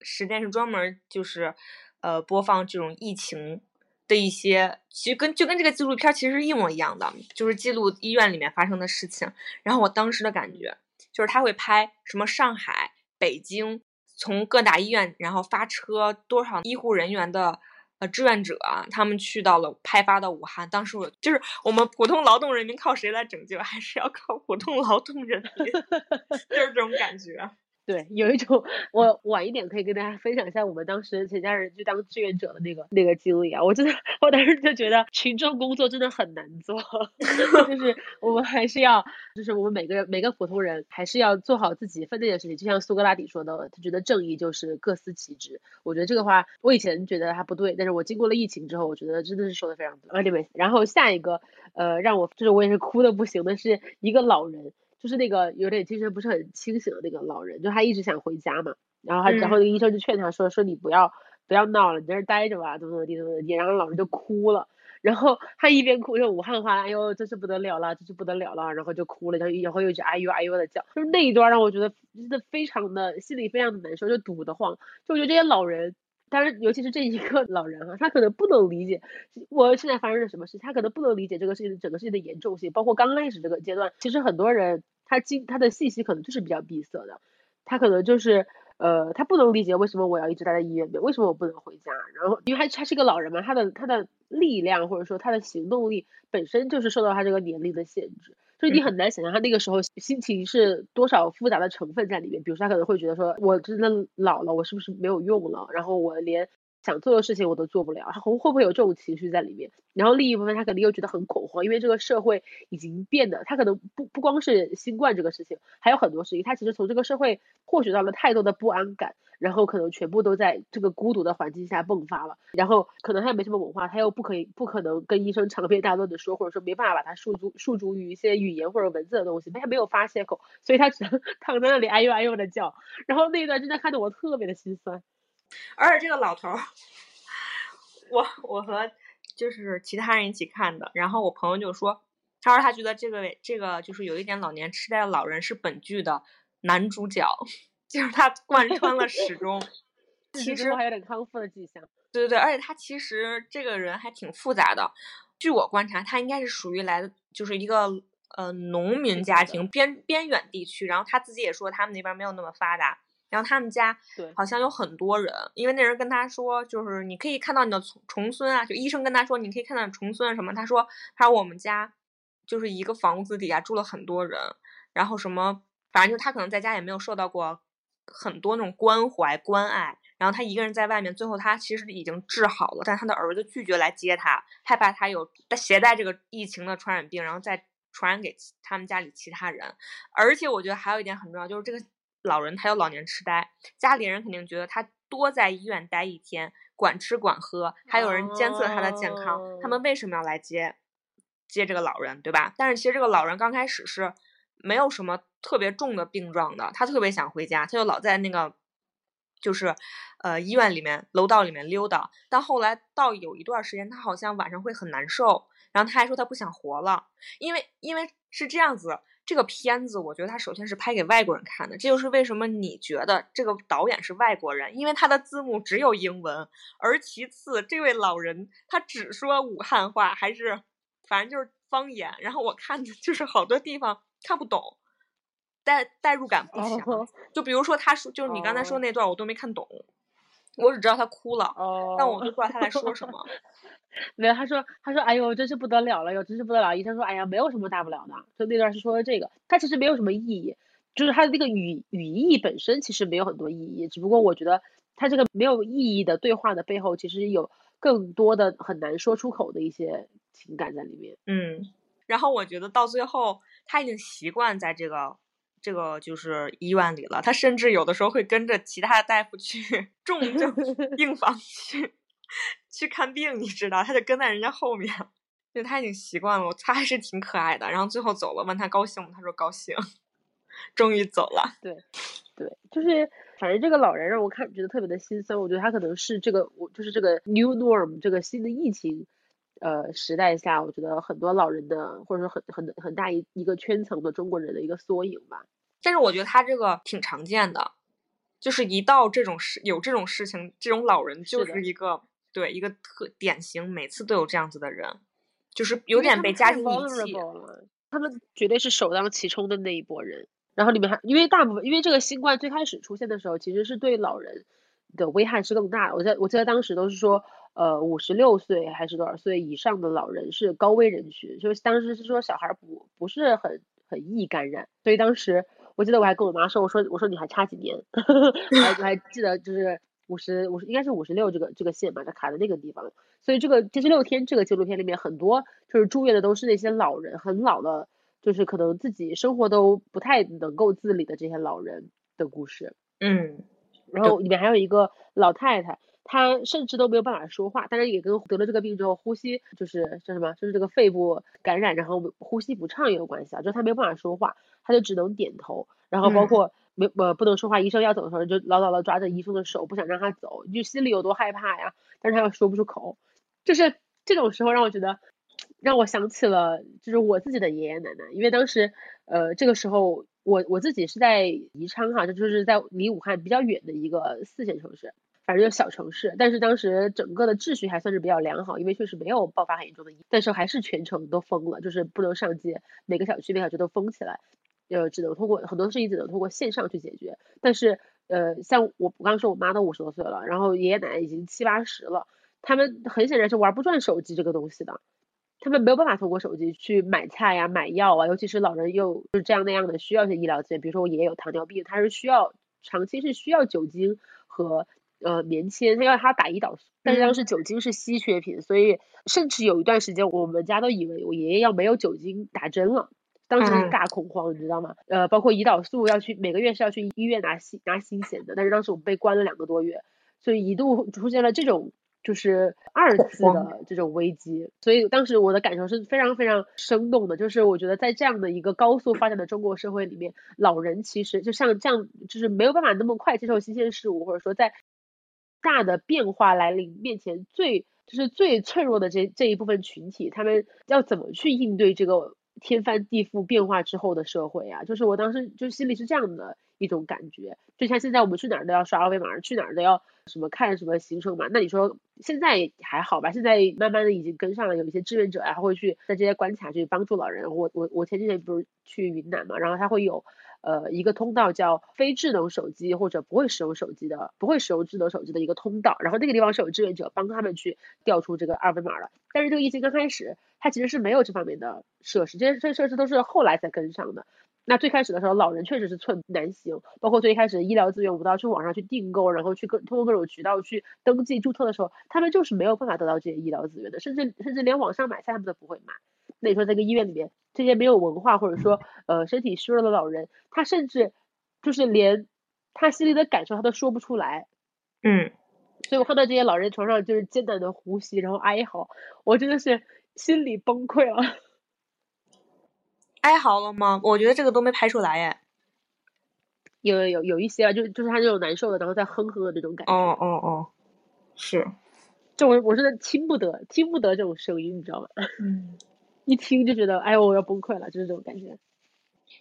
A: 时间是专门就是呃播放这种疫情的一些，其实跟就跟这个纪录片其实是一模一样的，就是记录医院里面发生的事情。然后我当时的感觉。就是他会拍什么上海、北京，从各大医院，然后发车多少医护人员的呃志愿者，他们去到了派发到武汉。当时我就是我们普通劳动人民靠谁来拯救？还是要靠普通劳动人民？就是这种感觉。
B: 对，有一种我晚一点可以跟大家分享一下我们当时全家人去当志愿者的那个那个经历啊。我真的，我当时就觉得群众工作真的很难做，就是我们还是要，就是我们每个人每个普通人还是要做好自己分内的事情。就像苏格拉底说的，他觉得正义就是各司其职。我觉得这个话我以前觉得他不对，但是我经过了疫情之后，我觉得真的是说的非常对。Anyway，然后下一个呃让我就是我也是哭的不行的是一个老人。就是那个有点精神不是很清醒的那个老人，就他一直想回家嘛，然后他，然后那个医生就劝他说，说你不要不要闹了，你在这待着吧，怎么怎么地怎么怎么地，然后老人就哭了，然后他一边哭用武汉话，哎呦，真是不得了了，真是不得了了，然后就哭了，然后然后又直哎呦哎呦的叫，就是那一段让我觉得真的非常的心里非常的难受，就堵得慌，就我觉得这些老人。当然，尤其是这一个老人哈，他可能不能理解我现在发生了什么事，他可能不能理解这个事情整个事情的严重性，包括刚开始这个阶段，其实很多人他经他的信息可能就是比较闭塞的，他可能就是呃，他不能理解为什么我要一直待在医院里面，为什么我不能回家，然后因为他他是个老人嘛，他的他的力量或者说他的行动力本身就是受到他这个年龄的限制。所以你很难想象他那个时候心情是多少复杂的成分在里面。比如说他可能会觉得说，我真的老了，我是不是没有用了？然后我连想做的事情我都做不了，他会会不会有这种情绪在里面？然后另一部分他肯定又觉得很恐慌，因为这个社会已经变得，他可能不不光是新冠这个事情，还有很多事情，他其实从这个社会获取到了太多的不安感。然后可能全部都在这个孤独的环境下迸发了，然后可能他也没什么文化，他又不可以不可能跟医生长篇大论的说，或者说没办法把他诉诸诉诸于一些语言或者文字的东西，他没有发泄口，所以他只能 躺在那里哎呦哎呦的叫，然后那一段真的看得我特别的心酸。
A: 而且这个老头儿，我我和就是其他人一起看的，然后我朋友就说，他说他觉得这个这个就是有一点老年痴呆的老人是本剧的男主角。就是他贯穿了始终，其实
B: 还有点康复的迹象。
A: 对对对，而且他其实这个人还挺复杂的。据我观察，他应该是属于来的就是一个呃农民家庭，边边远地区。然后他自己也说，他们那边没有那么发达。然后他们家好像有很多人，因为那人跟他说，就是你可以看到你的重重孙啊。就医生跟他说，你可以看到重孙什么。他说，他说我们家就是一个房子底下住了很多人，然后什么，反正就他可能在家也没有受到过。很多那种关怀关爱，然后他一个人在外面，最后他其实已经治好了，但他的儿子拒绝来接他，害怕他有携带这个疫情的传染病，然后再传染给他们家里其他人。而且我觉得还有一点很重要，就是这个老人他有老年痴呆，家里人肯定觉得他多在医院待一天，管吃管喝，还有人监测他的健康，他们为什么要来接接这个老人，对吧？但是其实这个老人刚开始是。没有什么特别重的病状的，他特别想回家，他就老在那个就是呃医院里面楼道里面溜达。但后来到有一段时间，他好像晚上会很难受，然后他还说他不想活了，因为因为是这样子。这个片子，我觉得它首先是拍给外国人看的，这就是为什么你觉得这个导演是外国人，因为他的字幕只有英文，而其次，这位老人他只说武汉话，还是反正就是方言，然后我看的就是好多地方看不懂，代代入感不强。就比如说他说，就是你刚才说那段，我都没看懂，我只知道他哭了，但我都不知道他在说什么。
B: 没有，他说，他说，哎呦，真是不得了了哟，真是不得了。医生说，哎呀，没有什么大不了的。就那段是说的这个，他其实没有什么意义，就是他的那个语语义本身其实没有很多意义，只不过我觉得他这个没有意义的对话的背后，其实有更多的很难说出口的一些情感在里面。
A: 嗯，然后我觉得到最后他已经习惯在这个这个就是医院里了，他甚至有的时候会跟着其他大夫去 重 症病房去。去看病，你知道，他就跟在人家后面，就他已经习惯了。他还是挺可爱的。然后最后走了，问他高兴吗？他说高兴，终于走了。
B: 对，对，就是反正这个老人让我看觉得特别的心酸。我觉得他可能是这个，我就是这个 new norm 这个新的疫情呃时代下，我觉得很多老人的，或者说很很很大一一个圈层的中国人的一个缩影吧。
A: 但是我觉得他这个挺常见的，就是一到这种事有这种事情，这种老人就是一个。对，一个特典型，每次都有这样子的人，就是有点被家庭遗弃。
B: 他们绝对是首当其冲的那一波人。然后里面还因为大部分，因为这个新冠最开始出现的时候，其实是对老人的危害是更大的。我在我记得当时都是说，呃，五十六岁还是多少岁以上的老人是高危人群，就是当时是说小孩不不是很很易感染。所以当时我记得我还跟我妈说，我说我说你还差几年，我还我还记得就是。五十五十应该是五十六这个这个线吧，它卡在那个地方，所以这个七十六天这个纪录片里面很多就是住院的都是那些老人，很老的，就是可能自己生活都不太能够自理的这些老人的故事。
A: 嗯，
B: 然后里面还有一个老太太，她甚至都没有办法说话，但是也跟得了这个病之后呼吸就是叫什么，就是这个肺部感染，然后呼吸不畅也有关系啊，就是他没有办法说话，他就只能点头，然后包括。没呃不能说话，医生要走的时候就牢牢的抓着医生的手，不想让他走，就心里有多害怕呀！但是他又说不出口，就是这种时候让我觉得，让我想起了就是我自己的爷爷奶奶，因为当时呃这个时候我我自己是在宜昌哈，这就是在离武汉比较远的一个四线城市，反正就小城市，但是当时整个的秩序还算是比较良好，因为确实没有爆发很严重的，但是还是全城都封了，就是不能上街，每个小区每小区都封起来。呃，只能通过很多事情只能通过线上去解决，但是呃，像我我刚刚说我妈都五十多岁了，然后爷爷奶奶已经七八十了，他们很显然是玩不转手机这个东西的，他们没有办法通过手机去买菜呀、买药啊，尤其是老人又就是这样那样的需要一些医疗资源，比如说我爷爷有糖尿病，他是需要长期是需要酒精和呃棉签，他要他打胰岛素，但是当时酒精是稀缺品，所以甚至有一段时间我们家都以为我爷爷要没有酒精打针了。当时大恐慌，你知道吗？呃，包括胰岛素要去每个月是要去医院拿新拿新鲜的，但是当时我们被关了两个多月，所以一度出现了这种就是二次的这种危机。所以当时我的感受是非常非常生动的，就是我觉得在这样的一个高速发展的中国社会里面，老人其实就像这样，就是没有办法那么快接受新鲜事物，或者说在大的变化来临面前，最就是最脆弱的这这一部分群体，他们要怎么去应对这个？天翻地覆变化之后的社会啊，就是我当时就心里是这样的一种感觉，就像现在我们去哪儿都要刷二维码，去哪儿都要什么看什么行程码。那你说现在还好吧？现在慢慢的已经跟上了，有一些志愿者啊会去在这些关卡去帮助老人。我我我前几天不是去云南嘛，然后他会有。呃，一个通道叫非智能手机或者不会使用手机的，不会使用智能手机的一个通道，然后那个地方是有志愿者帮他们去调出这个二维码的。但是这个疫情刚开始，它其实是没有这方面的设施，这些这些设施都是后来才跟上的。那最开始的时候，老人确实是寸步难行，包括最开始医疗资源，我们都要去网上去订购，然后去各通过各种渠道去登记注册的时候，他们就是没有办法得到这些医疗资源的，甚至甚至连网上买菜他们都不会买。那你说，在个医院里面，这些没有文化或者说呃身体虚弱的老人，他甚至就是连他心里的感受他都说不出来。
A: 嗯，
B: 所以我看到这些老人床上就是艰难的呼吸，然后哀嚎，我真的是心里崩溃了。
A: 哀嚎了吗？我觉得这个都没拍出来耶。
B: 有有有一些啊，就就是他那种难受的，然后在哼哼的那种感觉。
A: 哦哦哦，是，
B: 就我我真的听不得，听不得这种声音，你知道吗？
A: 嗯，
B: 一听就觉得，哎呦，我要崩溃了，就是这种感觉。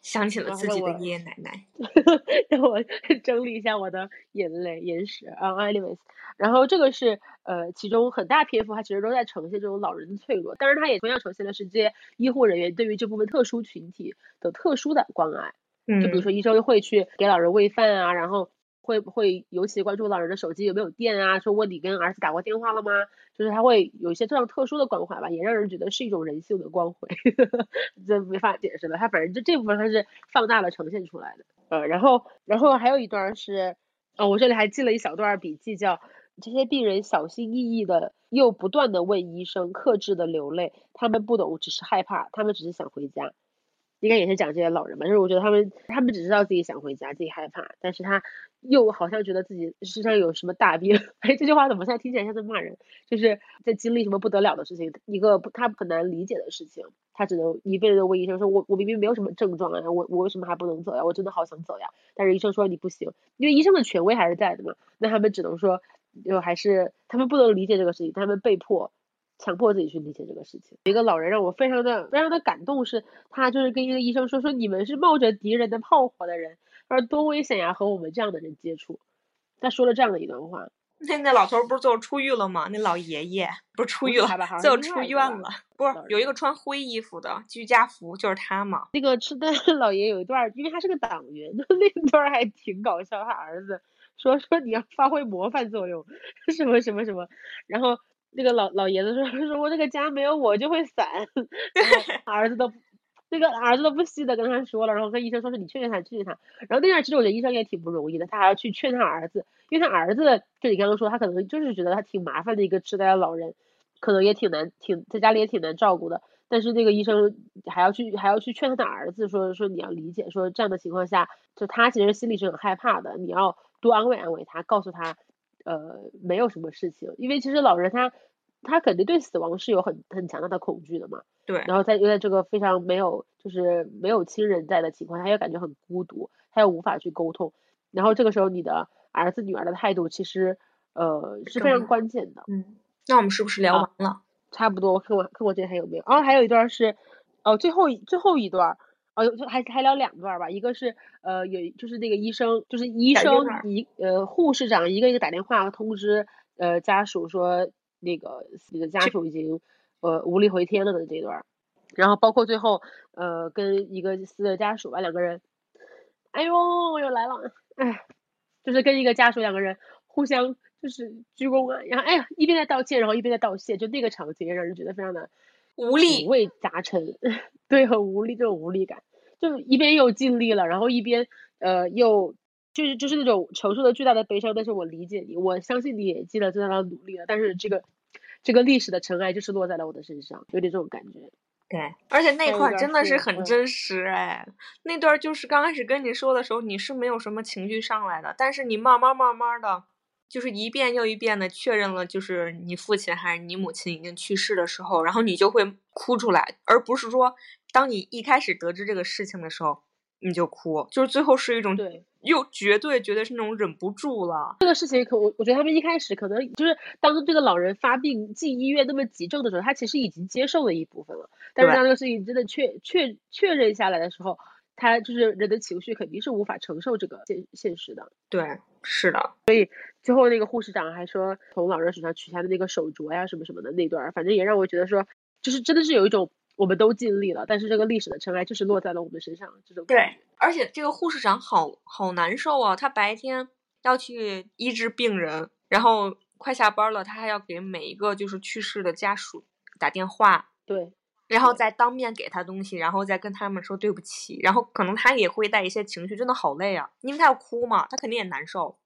A: 想起了自己的爷爷奶奶。
B: 让我 整理一下我的眼泪眼屎啊，anyways，然后这个是呃，其中很大篇幅，它其实都在呈现这种老人的脆弱，但是它也同样呈现的是这些医护人员对于这部分特殊群体的特殊的关爱。
A: 嗯，
B: 就比如说医生会去给老人喂饭啊，然后会会尤其关注老人的手机有没有电啊，说问你跟儿子打过电话了吗？就是他会有一些这样特殊的关怀吧，也让人觉得是一种人性的光辉，这没法解释了。他反正就这部分他是放大了呈现出来的。呃，然后然后还有一段是，哦，我这里还记了一小段笔记，叫这些病人小心翼翼的又不断的问医生，克制的流泪，他们不懂，只是害怕，他们只是想回家。应该也是讲这些老人吧，就是我觉得他们他们只知道自己想回家，自己害怕，但是他又好像觉得自己身上有什么大病。哎，这句话怎么现在听起来像在骂人？就是在经历什么不得了的事情，一个他很难理解的事情，他只能一辈子问医生说：“我我明明没有什么症状啊，我我为什么还不能走呀？我真的好想走呀！”但是医生说你不行，因为医生的权威还是在的嘛。那他们只能说，就还是他们不能理解这个事情，他们被迫。强迫自己去理解这个事情。一个老人让我非常的非常的感动，是他就是跟一个医生说说你们是冒着敌人的炮火的人，他说多危险呀，和我们这样的人接触。他说了这样的一段话。
A: 那那老头不是最后出狱了吗？那老爷爷不是出狱了，最后出院了。不是有一个穿灰衣服的居家服，就是他嘛？
B: 那个痴呆 老爷有一段，因为他是个党员，那段还挺搞笑。他儿子说说你要发挥模范作用，什么什么什么，然后。那个老老爷子说 说我这个家没有我就会散，然后 儿子都那个儿子都不惜的跟他说了，然后跟医生说是你劝劝他劝劝他，然后那段其实我觉得医生也挺不容易的，他还要去劝他儿子，因为他儿子就你刚刚说他可能就是觉得他挺麻烦的一个痴呆的老人，可能也挺难挺在家里也挺难照顾的，但是那个医生还要去还要去劝他的儿子说说你要理解说这样的情况下就他其实心里是很害怕的，你要多安慰安慰他，告诉他呃没有什么事情，因为其实老人他。他肯定对死亡是有很很强大的恐惧的嘛，
A: 对。
B: 然后在又在这个非常没有就是没有亲人在的情况，他又感觉很孤独，他又无法去沟通。然后这个时候你的儿子女儿的态度其实呃是非常关键的。
A: 嗯，那我们是不是聊完了？
B: 差不多，我看我看我这还有没有？哦，还有一段是哦最后最后一段哦就还还聊两段吧，一个是呃有就是那个医生就是医生一呃护士长一个一个打电话通知呃家属说。那个你的家属已经呃无力回天了的这段，然后包括最后呃跟一个死的家属吧两个人，哎呦我又来了，哎，就是跟一个家属两个人互相就是鞠躬啊，然后哎呀一边在道歉，然后一边在道谢，就那个场景让人觉得非常的
A: 无力，
B: 五味杂陈，对，很无力这种无力感，就一边又尽力了，然后一边呃又。就是就是那种承受了巨大的悲伤，但是我理解你，我相信你也尽了最大的努力了，但是这个这个历史的尘埃就是落在了我的身上，有点这种感觉。
A: 对，而且那块真的是很真实哎，那段就是刚开始跟你说的时候，你是没有什么情绪上来的，但是你慢慢慢慢的，就是一遍又一遍的确认了，就是你父亲还是你母亲已经去世的时候，然后你就会哭出来，而不是说当你一开始得知这个事情的时候。你就哭，就是最后是一种
B: 对，
A: 又绝对绝对是那种忍不住了。
B: 这个事情可我我觉得他们一开始可能就是当这个老人发病进医院那么急症的时候，他其实已经接受了一部分了。但是当这个事情真的确确确认下来的时候，他就是人的情绪肯定是无法承受这个现现实的。
A: 对，是的。
B: 所以最后那个护士长还说从老人手上取下的那个手镯呀什么什么的那段，反正也让我觉得说，就是真的是有一种。我们都尽力了，但是这个历史的尘埃就是落在了我们身上。这种
A: 对，而且这个护士长好好难受啊！他白天要去医治病人，然后快下班了，他还要给每一个就是去世的家属打电话，
B: 对，
A: 然后再当面给他东西，然后再跟他们说对不起，然后可能他也会带一些情绪，真的好累啊！因为他要哭嘛，他肯定也难受。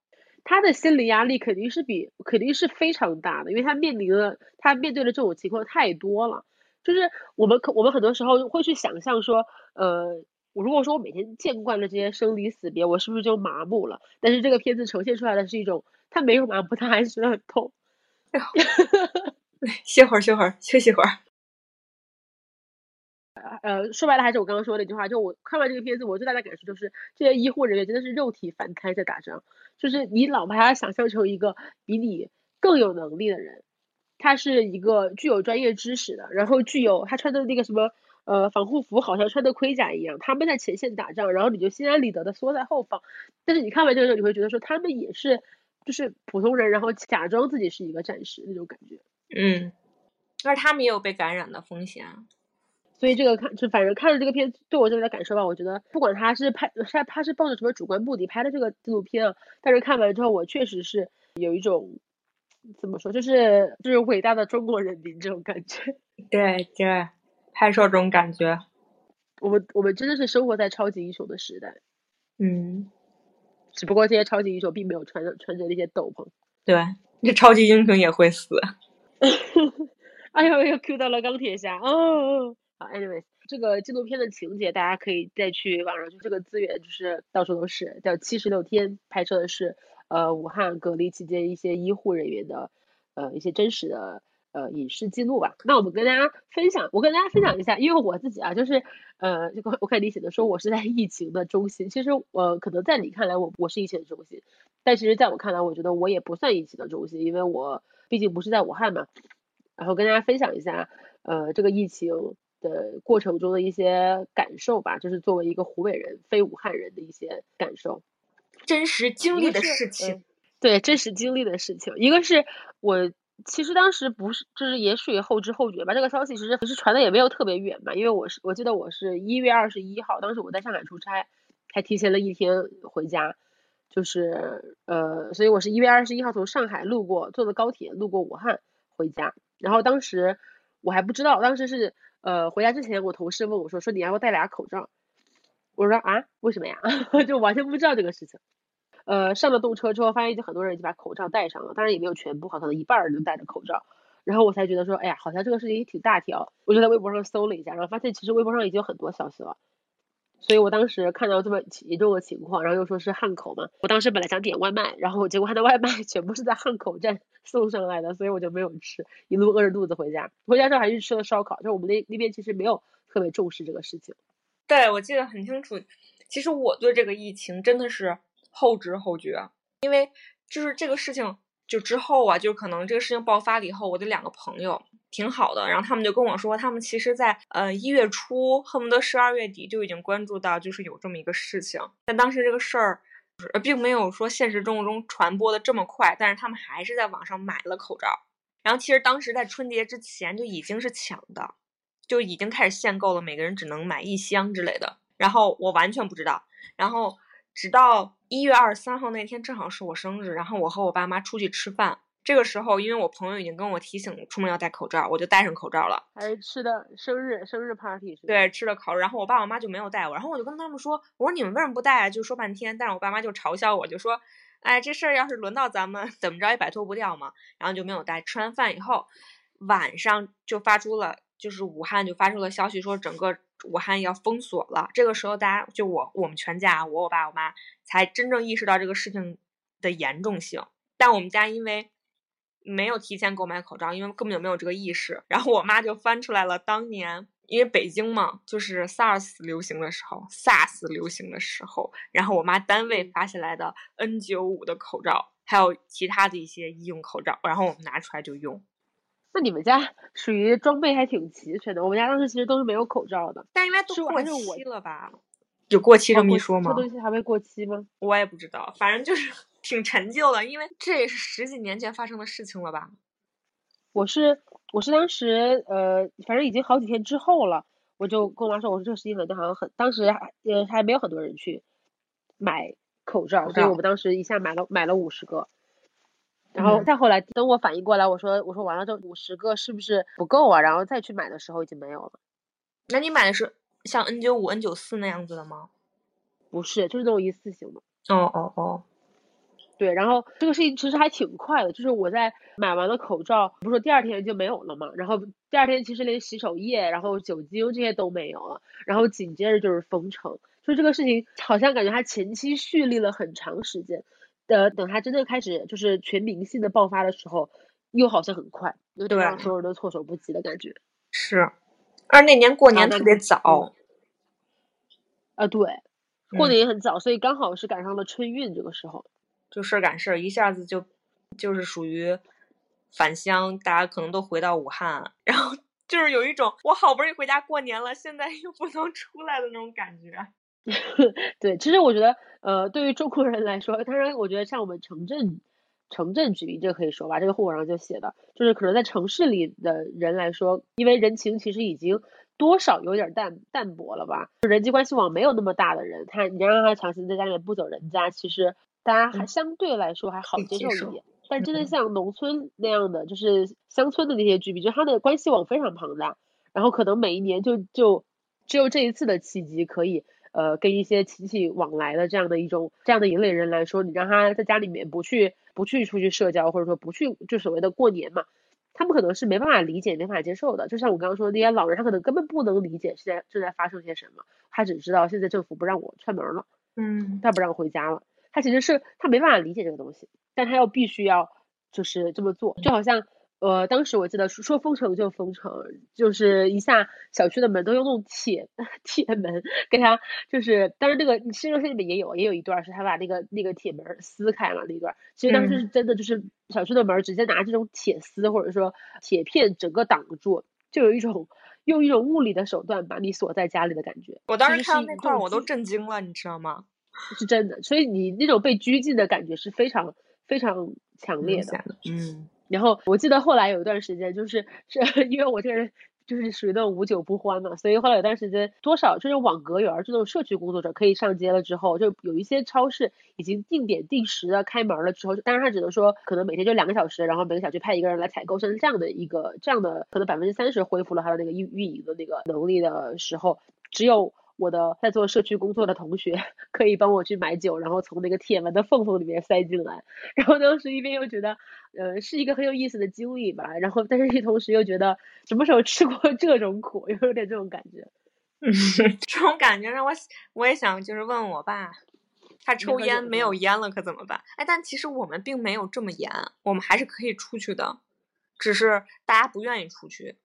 B: 他的心理压力肯定是比肯定是非常大的，因为他面临的他面对的这种情况太多了。就是我们可我们很多时候会去想象说，呃，我如果说我每天见惯了这些生离死别，我是不是就麻木了？但是这个片子呈现出来的是一种，他没有麻木，他还是很痛。
A: 歇会儿，歇会儿，休息会儿。
B: 呃，说白了还是我刚刚说的那句话，就我看完这个片子，我最大的感受就是这些医护人员真的是肉体凡胎在打仗，就是你老把他想象成一个比你更有能力的人，他是一个具有专业知识的，然后具有他穿的那个什么呃防护服，好像穿的盔甲一样，他们在前线打仗，然后你就心安理得的缩在后方，但是你看完这个时候，你会觉得说他们也是就是普通人，然后假装自己是一个战士那种感觉，
A: 嗯，但是他们也有被感染的风险。
B: 所以这个看就反正看了这个片，对我这边的感受吧，我觉得不管他是拍他他是抱着什么主观目的拍的这个纪录片啊，但是看完之后我确实是有一种怎么说，就是就是伟大的中国人民这种感觉。
A: 对对，拍摄这种感觉，
B: 我们我们真的是生活在超级英雄的时代。
A: 嗯，
B: 只不过这些超级英雄并没有穿着穿着那些斗篷。
A: 对，这超级英雄也会死。
B: 哎呦，又 Q 到了钢铁侠哦。好，anyways，这个纪录片的情节大家可以再去网上去，这个资源就是到处都是，叫七十六天，拍摄的是呃武汉隔离期间一些医护人员的呃一些真实的呃影视记录吧。那我们跟大家分享，我跟大家分享一下，因为我自己啊，就是呃这个我看你写的说我是在疫情的中心，其实我可能在你看来我我是疫情的中心，但其实在我看来，我觉得我也不算疫情的中心，因为我毕竟不是在武汉嘛。然后跟大家分享一下呃这个疫情。的过程中的一些感受吧，就是作为一个湖北人、非武汉人的一些感受，
A: 真实经历的事情。
B: 对，真实经历的事情。一个是我其实当时不是，就是也属于后知后觉吧。这个消息其实其实传的也没有特别远嘛，因为我是我记得我是一月二十一号，当时我在上海出差，还提前了一天回家，就是呃，所以我是一月二十一号从上海路过，坐的高铁路过武汉回家，然后当时我还不知道，当时是。呃，回家之前，我同事问我说：“说你要不要戴俩口罩？”我说：“啊，为什么呀？” 就完全不知道这个事情。呃，上了动车之后，发现已经很多人已经把口罩戴上了，当然也没有全部，好像一半人都戴着口罩。然后我才觉得说：“哎呀，好像这个事情也挺大条。”我就在微博上搜了一下，然后发现其实微博上已经有很多消息了。所以我当时看到这么严重的情况，然后又说是汉口嘛，我当时本来想点外卖，然后结果他的外卖全部是在汉口站 送上来的，所以我就没有吃，一路饿着肚子回家。回家之后还是吃了烧烤，就我们那那边其实没有特别重视这个事情。
A: 对，我记得很清楚。其实我对这个疫情真的是后知后觉，因为就是这个事情就之后啊，就可能这个事情爆发了以后，我的两个朋友。挺好的，然后他们就跟我说，他们其实，在呃一月初，恨不得十二月底就已经关注到，就是有这么一个事情。但当时这个事儿，呃，并没有说现实生活中传播的这么快，但是他们还是在网上买了口罩。然后其实当时在春节之前就已经是抢的，就已经开始限购了，每个人只能买一箱之类的。然后我完全不知道，然后直到一月二十三号那天，正好是我生日，然后我和我爸妈出去吃饭。这个时候，因为我朋友已经跟我提醒出门要戴口罩，我就戴上口罩了。
B: 还是吃的生日生日 party 是
A: 对，吃的烤肉。然后我爸我妈就没有戴我，然后我就跟他们说：“我说你们为什么不戴啊？”就说半天，但是我爸妈就嘲笑我，就说：“哎，这事儿要是轮到咱们，怎么着也摆脱不掉嘛。”然后就没有戴。吃完饭以后，晚上就发出了，就是武汉就发出了消息，说整个武汉要封锁了。这个时候，大家就我我们全家，我我爸我妈才真正意识到这个事情的严重性。但我们家因为。没有提前购买口罩，因为根本就没有这个意识。然后我妈就翻出来了当年，因为北京嘛，就是 SARS 流行的时候，SARS 流行的时候，然后我妈单位发下来的 N95 的口罩，还有其他的一些医用口罩，然后我们拿出来就用。
B: 那你们家属于装备还挺齐全的。我们家当时其实都是没有口罩的，
A: 但应该都过期了吧？有过期这么一说吗？
B: 这东西还会过期吗？
A: 我也不知道，反正就是。挺陈旧的，因为这也是十几年前发生的事情了吧？
B: 我是我是当时呃，反正已经好几天之后了，我就跟我妈说，我说这个事情好像很，当时还呃还没有很多人去买口罩，所以我们当时一下买了买了五十个，然后再后来等我反应过来，我说我说完了这五十个是不是不够啊？然后再去买的时候已经没有了。
A: 那你买的是像 N 九五、N 九四那样子的吗？
B: 不是，就是那种一次性的。
A: 哦哦哦。
B: 对，然后这个事情其实还挺快的，就是我在买完了口罩，不是说第二天就没有了嘛，然后第二天其实连洗手液、然后酒精这些都没有了，然后紧接着就是封城，就这个事情好像感觉它前期蓄力了很长时间，呃，等他真正开始就是全民性的爆发的时候，又好像很快，有点让所有人都措手不及的感觉。
A: 是，而那年过年特别早，
B: 啊，对，过
A: 嗯
B: 年也很早，所以刚好是赶上了春运这个时候。
A: 就事儿赶事儿，一下子就就是属于返乡，大家可能都回到武汉，然后就是有一种我好不容易回家过年了，现在又不能出来的那种感觉。
B: 对，其实我觉得，呃，对于中国人来说，当然，我觉得像我们城镇城镇居民，这个可以说吧，这个户口上就写的，就是可能在城市里的人来说，因为人情其实已经多少有点淡淡薄了吧，就人际关系网没有那么大的人，他你让他强行在家里面不走人家，其实大家还
A: 嗯
B: 相对来说还好
A: 接受
B: 一点。但真的
A: 嗯
B: 像农村那样的，就是乡村的那些居民，就他的关系网非常庞大，然后可能每一年就就只有这一次的契机可以呃跟一些亲戚往来的这样的一种这样的一类人来说，你让他在家里面不去不去出去社交，或者说不去就所谓的过年嘛，他们可能是没办法理解、没法接受的。就像我刚刚说的那些老人，他可能根本不能理解现在正在发生些什么，他只知道现在政府不让我串门了。
A: 嗯
B: 他不让回家了，他其实是他没办法理解这个东西，但他又必须要就是这么做，就好像呃当时我记得说说封城就封城，就是一下小区的门都用那种铁 铁门给他，就是当然那个新热线里面也有也有一段是他把那个那个铁门撕开了那段，其实当时
A: 嗯
B: 是真的就是小区的门直接拿这种铁丝或者说铁片整个挡住，就有一种。用一种物理的手段把你锁在家里的感觉，
A: 我当时看到那块儿，
B: 种
A: 我都震惊了，你知道吗？
B: 是真的，所以你那种被拘禁的感觉是非常非常强烈的，
A: 嗯
B: 然后我记得后来有一段时间，就是是 因为我这个人就是属于那种无酒不欢嘛，所以后来有段时间多少这种网格员这种社区工作者可以上街了之后，就有一些超市已经定点定时的开门了之后，当然他只能说可能每天就两个小时，然后每个小区派一个人来采购，甚至这样的一个这样的可能百分之三十恢复了他的那个运运营的那个能力的时候，只有。我的在做社区工作的同学 可以帮我去买酒，然后从那个铁门的缝缝里面塞进来。然后当时一边又觉得，呃，是一个很有意思的经历吧，然后但是同时又觉得什么时候吃过这种苦，又有点这种感觉。
A: 嗯，这种感觉让我我也想就是问我爸，他抽烟没有烟了可怎么办？哎，但其实我们并没有这么严，我们还是可以出去的，只是大家不愿意出去，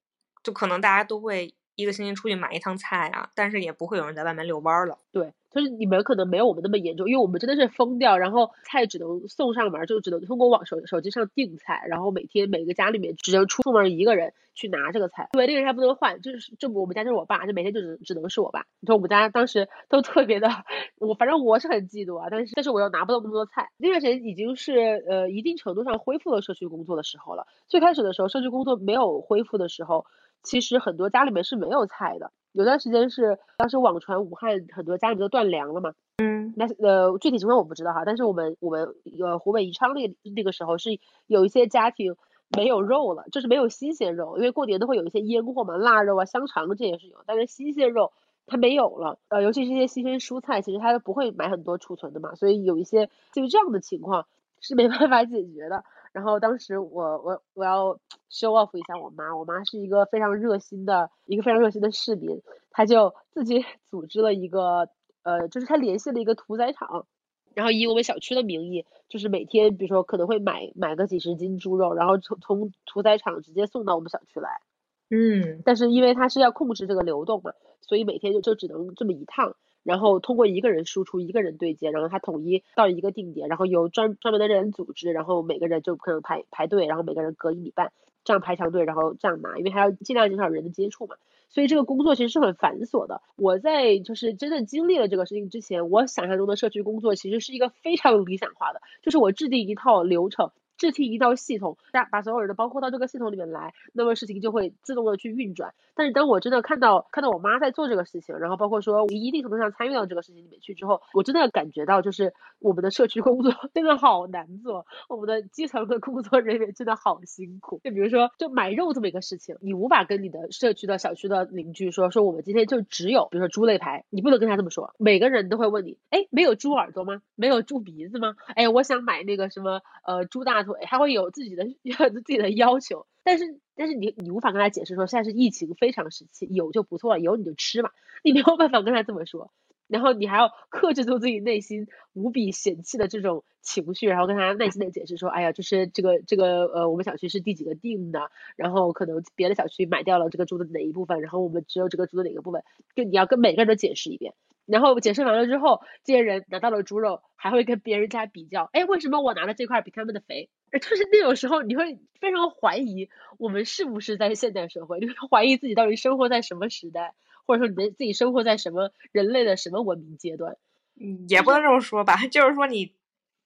A: 就可能大家都会一个星期出去买一趟菜啊，但是也不会有人在外面遛弯了。
B: 对，就是你们可能没有我们那么严重，因为我们真的是疯掉，然后菜只能送上门，就只能通过网手手机上订菜，然后每天每个家里面只能出门一个人去拿这个菜，对，那个人还不能换，就是这我们家就是我爸，就每天就只只能是我爸。你说我们家当时都特别的，我反正我是很嫉妒啊，但是但是我又拿不到那么多菜。那段时间已经是呃一定程度上恢复了社区工作的时候了。最开始的时候，社区工作没有恢复的时候，其实很多家里面是没有菜的。有段时间是当时网传武汉很多家里面都断粮了嘛，
A: 嗯
B: 那呃具体情况我不知道哈，但是我们我们呃湖北宜昌那个那个时候是有一些家庭没有肉了，就是没有新鲜肉，因为过年都会有一些腌货嘛，腊肉啊、香肠这也是有，但是新鲜肉它没有了，呃，尤其是一些新鲜蔬菜，其实它不会买很多储存的嘛，所以有一些就是这样的情况是没办法解决的。然后当时我我我要 show off 一下我妈，我妈是一个非常热心的一个非常热心的市民，她就 自己组织了一个呃，就是她联系了一个屠宰场，然后以我们小区的名义，就是每天比如说可能会买买个几十斤猪肉，然后从从屠宰场直接送到我们小区来。
A: 嗯
B: 但是因为它是要控制这个流动嘛，所以每天就就只能这么一趟，然后通过一个人输出，一个人对接，然后他统一到一个定点，然后由专专门的人组织，然后每个人就可能排排队，然后每个人隔一米半这样排长队，然后这样拿，因为还要尽量减少人的接触嘛。所以这个工作其实是很繁琐的。我在就是真正经历了这个事情之前，我想象中的社区工作其实是一个非常理想化的，就是我制定一套流程，制定一套系统，把把所有人都包括到这个系统里面来，那么事情就会自动的去运转。但是当我真的看到看到我妈在做这个事情，然后包括说我一定程度上参与到这个事情里面去之后，我真的感觉到就是我们的社区工作 真的好难做，我们的基层的工作人员真的好辛苦。就比如说，就买肉这么一个事情，你无法跟你的社区的小区的邻居说说我们今天就只有比如说猪肋排，你不能跟他这么说，每个人都会问你，哎，没有猪耳朵吗？没有猪鼻子吗？哎，我想买那个什么呃猪大腿，他会有自己的 自己的要求。但是但是你你无法跟他解释说现在是疫情非常时期，有就不错了，有你就吃嘛，你没有办法跟他这么说。然后你还要克制住自己内心无比嫌弃的这种情绪，然后跟他耐心的解释说，哎呀，就是这个这个呃，我们小区是第几个定的，然后可能别的小区买掉了这个猪的哪一部分，然后我们只有这个猪的哪个部分，就你要跟每个人都解释一遍。然后解释完了之后，这些人拿到了猪肉，还会跟别人家比较，哎，为什么我拿的这块比他们的肥？就是那种时候，你会非常怀疑我们是不是在现代社会，你会怀疑自己到底生活在什么时代。或者说你的自己生活在什么人类的什么文明阶段？
A: 嗯，也不能这么说吧，就是说你，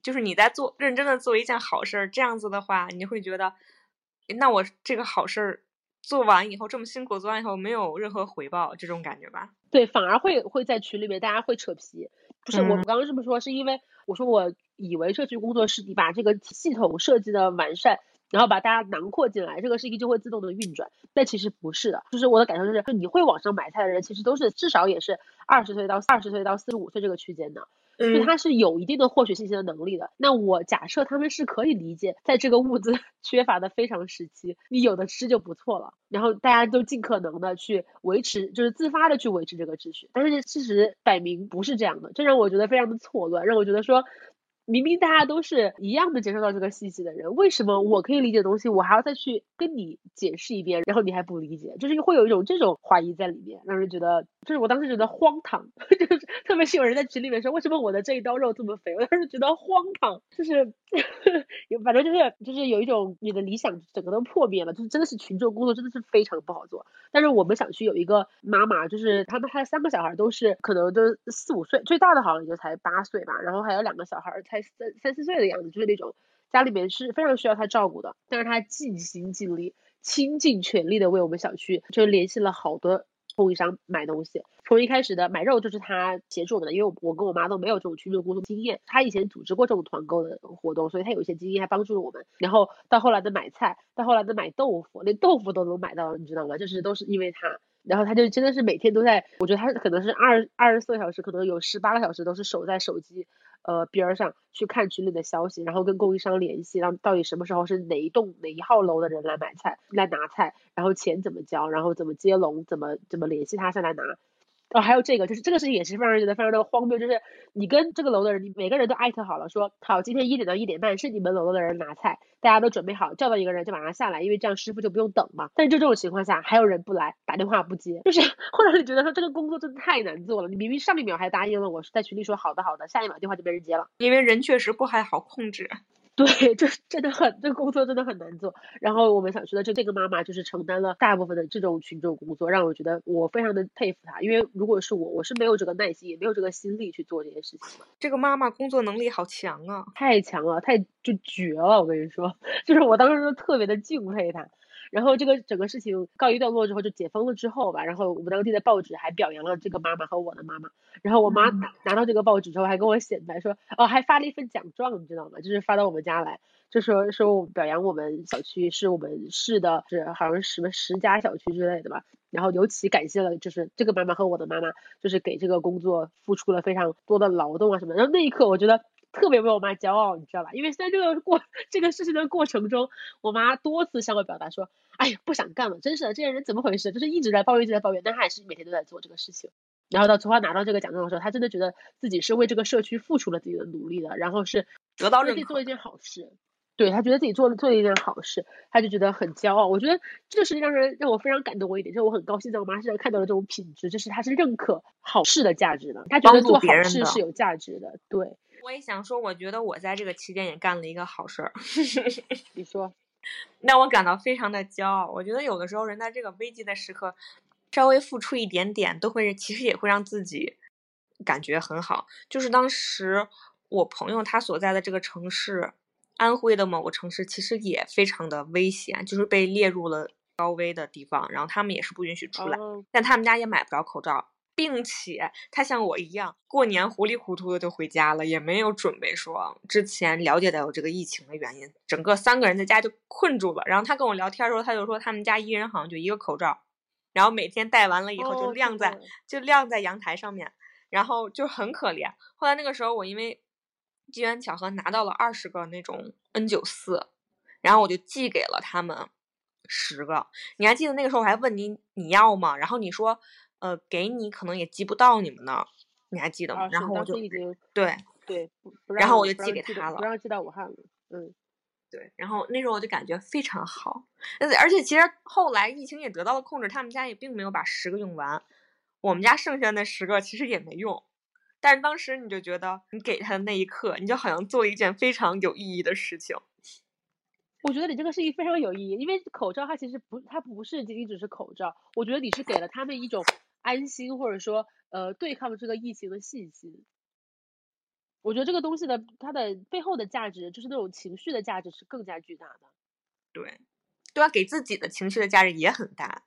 A: 就是你在做认真的做一件好事儿，这样子的话，你会觉得，那我这个好事儿做完以后这么辛苦做完以后没有任何回报，这种感觉吧？
B: 对，反而会会在群里面大家会扯皮。不是我们刚刚这么说，是因为我说我以为社区工作室你把这个系统设计的完善。然后把大家囊括进来，这个事情就会自动的运转。但其实不是的，就是我的感受就是，就你会网上买菜的人，其实都是至少也是二十岁到二十岁到四十五岁这个区间的，所以他是有一定的获取信息的能力的。那我假设他们是可以理解，在这个物资 缺乏的非常时期，你有的吃就不错了。然后大家都尽可能的去维持，就是自发的去维持这个秩序。但是事实摆明不是这样的，这让我觉得非常的错乱，让我觉得说。明明大家都是一样的接受到这个信息的人，为什么我可以理解的东西，我还要再去跟你解释一遍，然后你还不理解，就是会有一种这种怀疑在里面，让人觉得，就是我当时觉得荒唐，就是特别是有人在群里面说，为什么我的这一刀肉这么肥，我当时觉得荒唐，就是 反正就是就是有一种你的理想整个都破灭了，就是真的是群众工作真的是非常不好做。但是我们小区有一个妈妈，就是他们还有三个小孩都是可能都四五岁，最大的好像也就才八岁吧，然后还有两个小孩才三三四岁的样子，就是那种家里面是非常需要他照顾的，但是他尽心尽力、倾尽全力的为我们小区，就联系了好多供应商买东西。从一开始的买肉就是他协助我们的，因为我跟我妈都没有这种群众工作经验，他以前组织过这种团购的活动，所以他有一些经验，还帮助了我们。然后到后来的买菜，到后来的买豆腐，连豆腐都能买到，你知道吗？就是都是因为他。然后他就真的是每天都在，我觉得他可能是二二十四个小时，可能有十八个小时都是守在手机。呃，边儿上去看群里的消息，然后跟供应商联系，然后到底什么时候是哪一栋哪一号楼的人来买菜来拿菜，然后钱怎么交，然后怎么接龙，怎么怎么联系他上来拿。哦，还有这个，就是这个事情也是非常觉得非常的荒谬，就是你跟这个楼的人，你每个人都艾特好了，说好今天一点到一点半是你们楼的人拿菜，大家都准备好，叫到一个人就马上下来，因为这样师傅就不用等嘛。但是就这种情况下，还有人不来，打电话不接，就是 会让你觉得说这个工作真的太难做了。你明明上一秒还答应了我，在群里说好的好的，下一秒电话就没人接了，
A: 因为人确实不太好控制。
B: 对，这真的很，这工作真的很难做。然后我们想说的，就这个妈妈就是承担了大部分的这种群众工作，让我觉得我非常的佩服她。因为如果是我，我是没有这个耐心，也没有这个心力去做这件事情的。
A: 这个妈妈工作能力好强啊，
B: 太强了，太就绝了。我跟你说，就是我当时就特别的敬佩她。然后这个整个事情告一段落之后，就解封了之后吧，然后我们当地的报纸还表扬了这个妈妈和我的妈妈。然后我妈拿拿到这个报纸之后，还跟我显摆说，哦，还发了一份奖状，你知道吗？就是发到我们家来，就说说表扬我们小区是我们市的，是好像是什么十佳小区之类的吧。然后尤其感谢了就是这个妈妈和我的妈妈，就是给这个工作付出了非常多的劳动啊什么。然后那一刻，我觉得。特别为我妈骄傲，你知道吧？因为在这个过 这个事情的过程中，我妈多次向我表达说：“哎呀，不想干了，真是的，这些人怎么回事？就是一直在抱怨，一直在抱怨，但她还是每天都在做这个事情。”然后到从她拿到这个奖状的时候，她真的觉得自己是为这个社区付出了自己的努力的，然后是
A: 得到认可，
B: 做一件好事。对她觉得自己做了做了一件好事，她就觉得很骄傲。我觉得这个事情让人让我非常感动我一点，就是我很高兴在我妈身上看到了这种品质，就是她是认可好事的价值的，她觉得做好事是有价值的。对。
A: 我也想说，我觉得我在这个期间也干了一个好事儿。
B: 你说，
A: 让我感到非常的骄傲。我觉得有的时候人在这个危机的时刻，稍微付出一点点，都会其实也会让自己感觉很好。就是当时我朋友他所在的这个城市，安徽的某个城市，其实也非常的危险，就是被列入了高危的地方，然后他们也是不允许出来，但他们家也买不着口罩。并且他像我一样，过年糊里糊涂的就回家了，也没有准备说之前了解到有这个疫情的原因，整个三个人在家就困住了。然后他跟我聊天的时候，他就说他们家一人好像就一个口罩，然后每天戴完了以后就晾在就晾在阳台上面，然后就很可怜。后来那个时候我因为机缘巧合拿到了二十个那种 N 九四，然后我就寄给了他们十个。你还记得那个时候我还问你你要吗？然后你说。呃，给你可能也寄不到你们那儿，你还记得吗？
B: 啊，
A: 然后我就对
B: 对，
A: 然后我就
B: 寄
A: 给他了
B: 不让寄到武汉了。嗯，
A: 对，然后那时候我就感觉非常好，而且而且其实后来疫情也得到了控制，他们家也并没有把十个用完，我们家剩下的那十个其实也没用，但是当时你就觉得你给他的那一刻，你就好像做了一件非常有意义的事情。
B: 我觉得你这个事情非常有意义，因为口罩它其实不，它不是仅仅只是口罩，我觉得你是给了他们一种安心，或者说呃对抗这个疫情的信心。我觉得这个东西的它的背后的价值，就是那种情绪的价值是更加巨大的。
A: 对，对啊，给自己的情绪的价值也很大。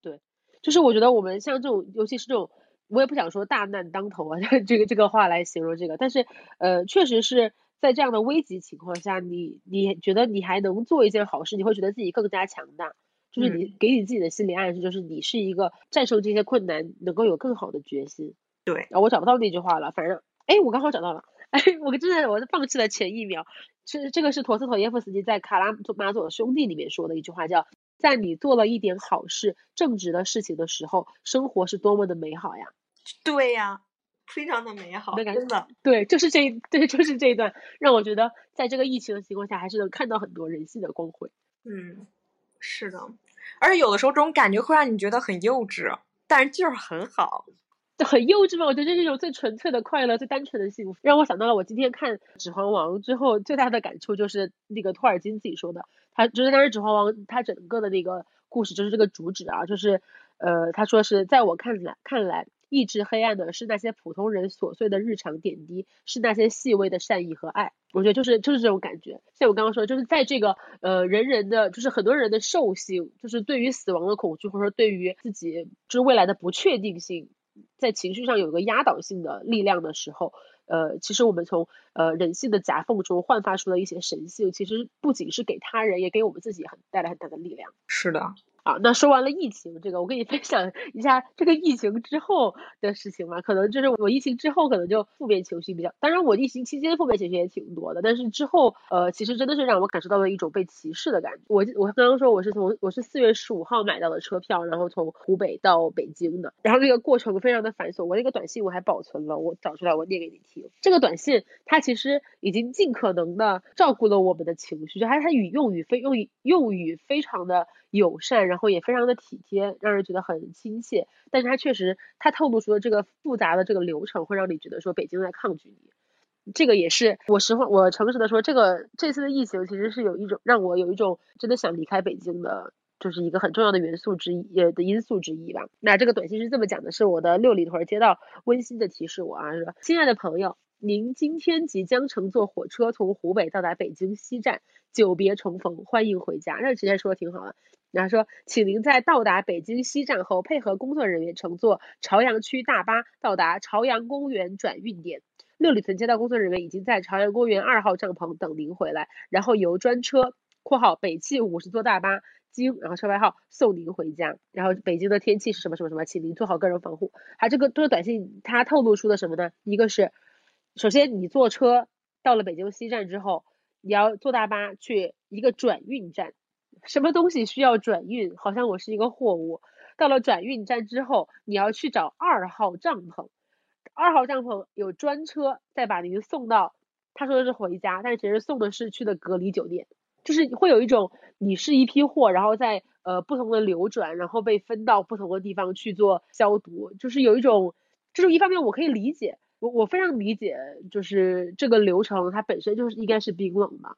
B: 对就是我觉得我们像这种，尤其是这种，我也不想说大难当头啊，这个这个话来形容这个，但是呃，确实是在这样的危急情况下，你你觉得你还能做一件好事，你会觉得自己更加强大，就是你给你自己的心理暗示，就是你是一个战胜这些困难能够有更好的决心。
A: 对，
B: 啊，我找不到那句话了，反正，哎，我刚好找到了，哎，我真的我放弃了前一秒，是这个是陀思妥耶夫斯基在《卡拉马佐兄弟》里面说的一句话，叫在你做了一点好事、正直的事情的时候，生活是多么的美好呀！
A: 对呀，非常的美好，真的。
B: 对，就是这一，对，就是这一段，让我觉得在这个疫情的情况下，还是能看到很多人性的光辉。
A: 嗯，是的，而且有的时候这种感觉会让你觉得很幼稚，但是就是很好。
B: 就很幼稚嘛，我觉得这是一种最纯粹的快乐、最单纯的幸福，让我想到了我今天看《指环王》之后最大的感触，就是那个托尔金自己说的，他就是当时《指环王》他整个的那个故事就是这个主旨啊，就是呃他说是在我看来看来，抑制黑暗的是那些普通人琐碎的日常点滴，是那些细微的善意和爱。我觉得就是就是这种感觉，像我刚刚说，就是在这个呃人人的，就是很多人的兽性，就是对于死亡的恐惧，或者说对于自己就是未来的不确定性。在情绪上有一个压倒性的力量的时候，呃，其实我们从呃人性的夹缝中焕发出了一些神性，其实不仅是给他人，也给我们自己很带来很大的力量。
A: 是的，
B: 啊，那说完了疫情这个，我跟你分享一下这个疫情之后的事情吧。可能就是我疫情之后可能就负面情绪比较，当然我疫情期间负面情绪也挺多的，但是之后呃，其实真的是让我感受到了一种被歧视的感觉。我我刚刚说我是从我是四月十五号买到的车票，然后从湖北到北京的，然后那个过程非常的繁琐。我那个短信我还保存了，我找出来我念给你听。这个短信它其实已经尽可能的照顾了我们的情绪，就还它语用语非用语用语非常的友善，然后后也非常的体贴，让人觉得很亲切。但是它确实，它透露出的这个复杂的这个流程，会让你觉得说北京在抗拒你。这个也是我实话，我诚实的说，这个这次的疫情其实是有一种让我有一种真的想离开北京的，就是一个很重要的元素之一，呃的因素之一吧。那这个短信是这么讲的，是我的六里屯街道温馨的提示我啊，说亲爱的朋友，您今天即将乘坐火车从湖北到达北京西站，久别重逢，欢迎回家。那直接说的挺好的。然后说，请您在到达北京西站后，配合工作人员乘坐朝阳区大巴到达朝阳公园转运点。六里屯街道工作人员已经在朝阳公园二号帐篷等您回来，然后由专车（括号北汽五十座大巴）经然后车牌号送您回家。然后北京的天气是什么什么什么，请您做好个人防护。还这个这个短信它透露出的什么呢？一个是，首先你坐车到了北京西站之后，你要坐大巴去一个转运站。什么东西需要转运？好像我是一个货物。到了转运站之后，你要去找二号帐篷，二号帐篷有专车再把您送到。他说的是回家，但其实送的是去的隔离酒店。就是会有一种你是一批货，然后在呃不同的流转，然后被分到不同的地方去做消毒。就是有一种，就是一方面我可以理解，我我非常理解，就是这个流程它本身就是应该是冰冷的。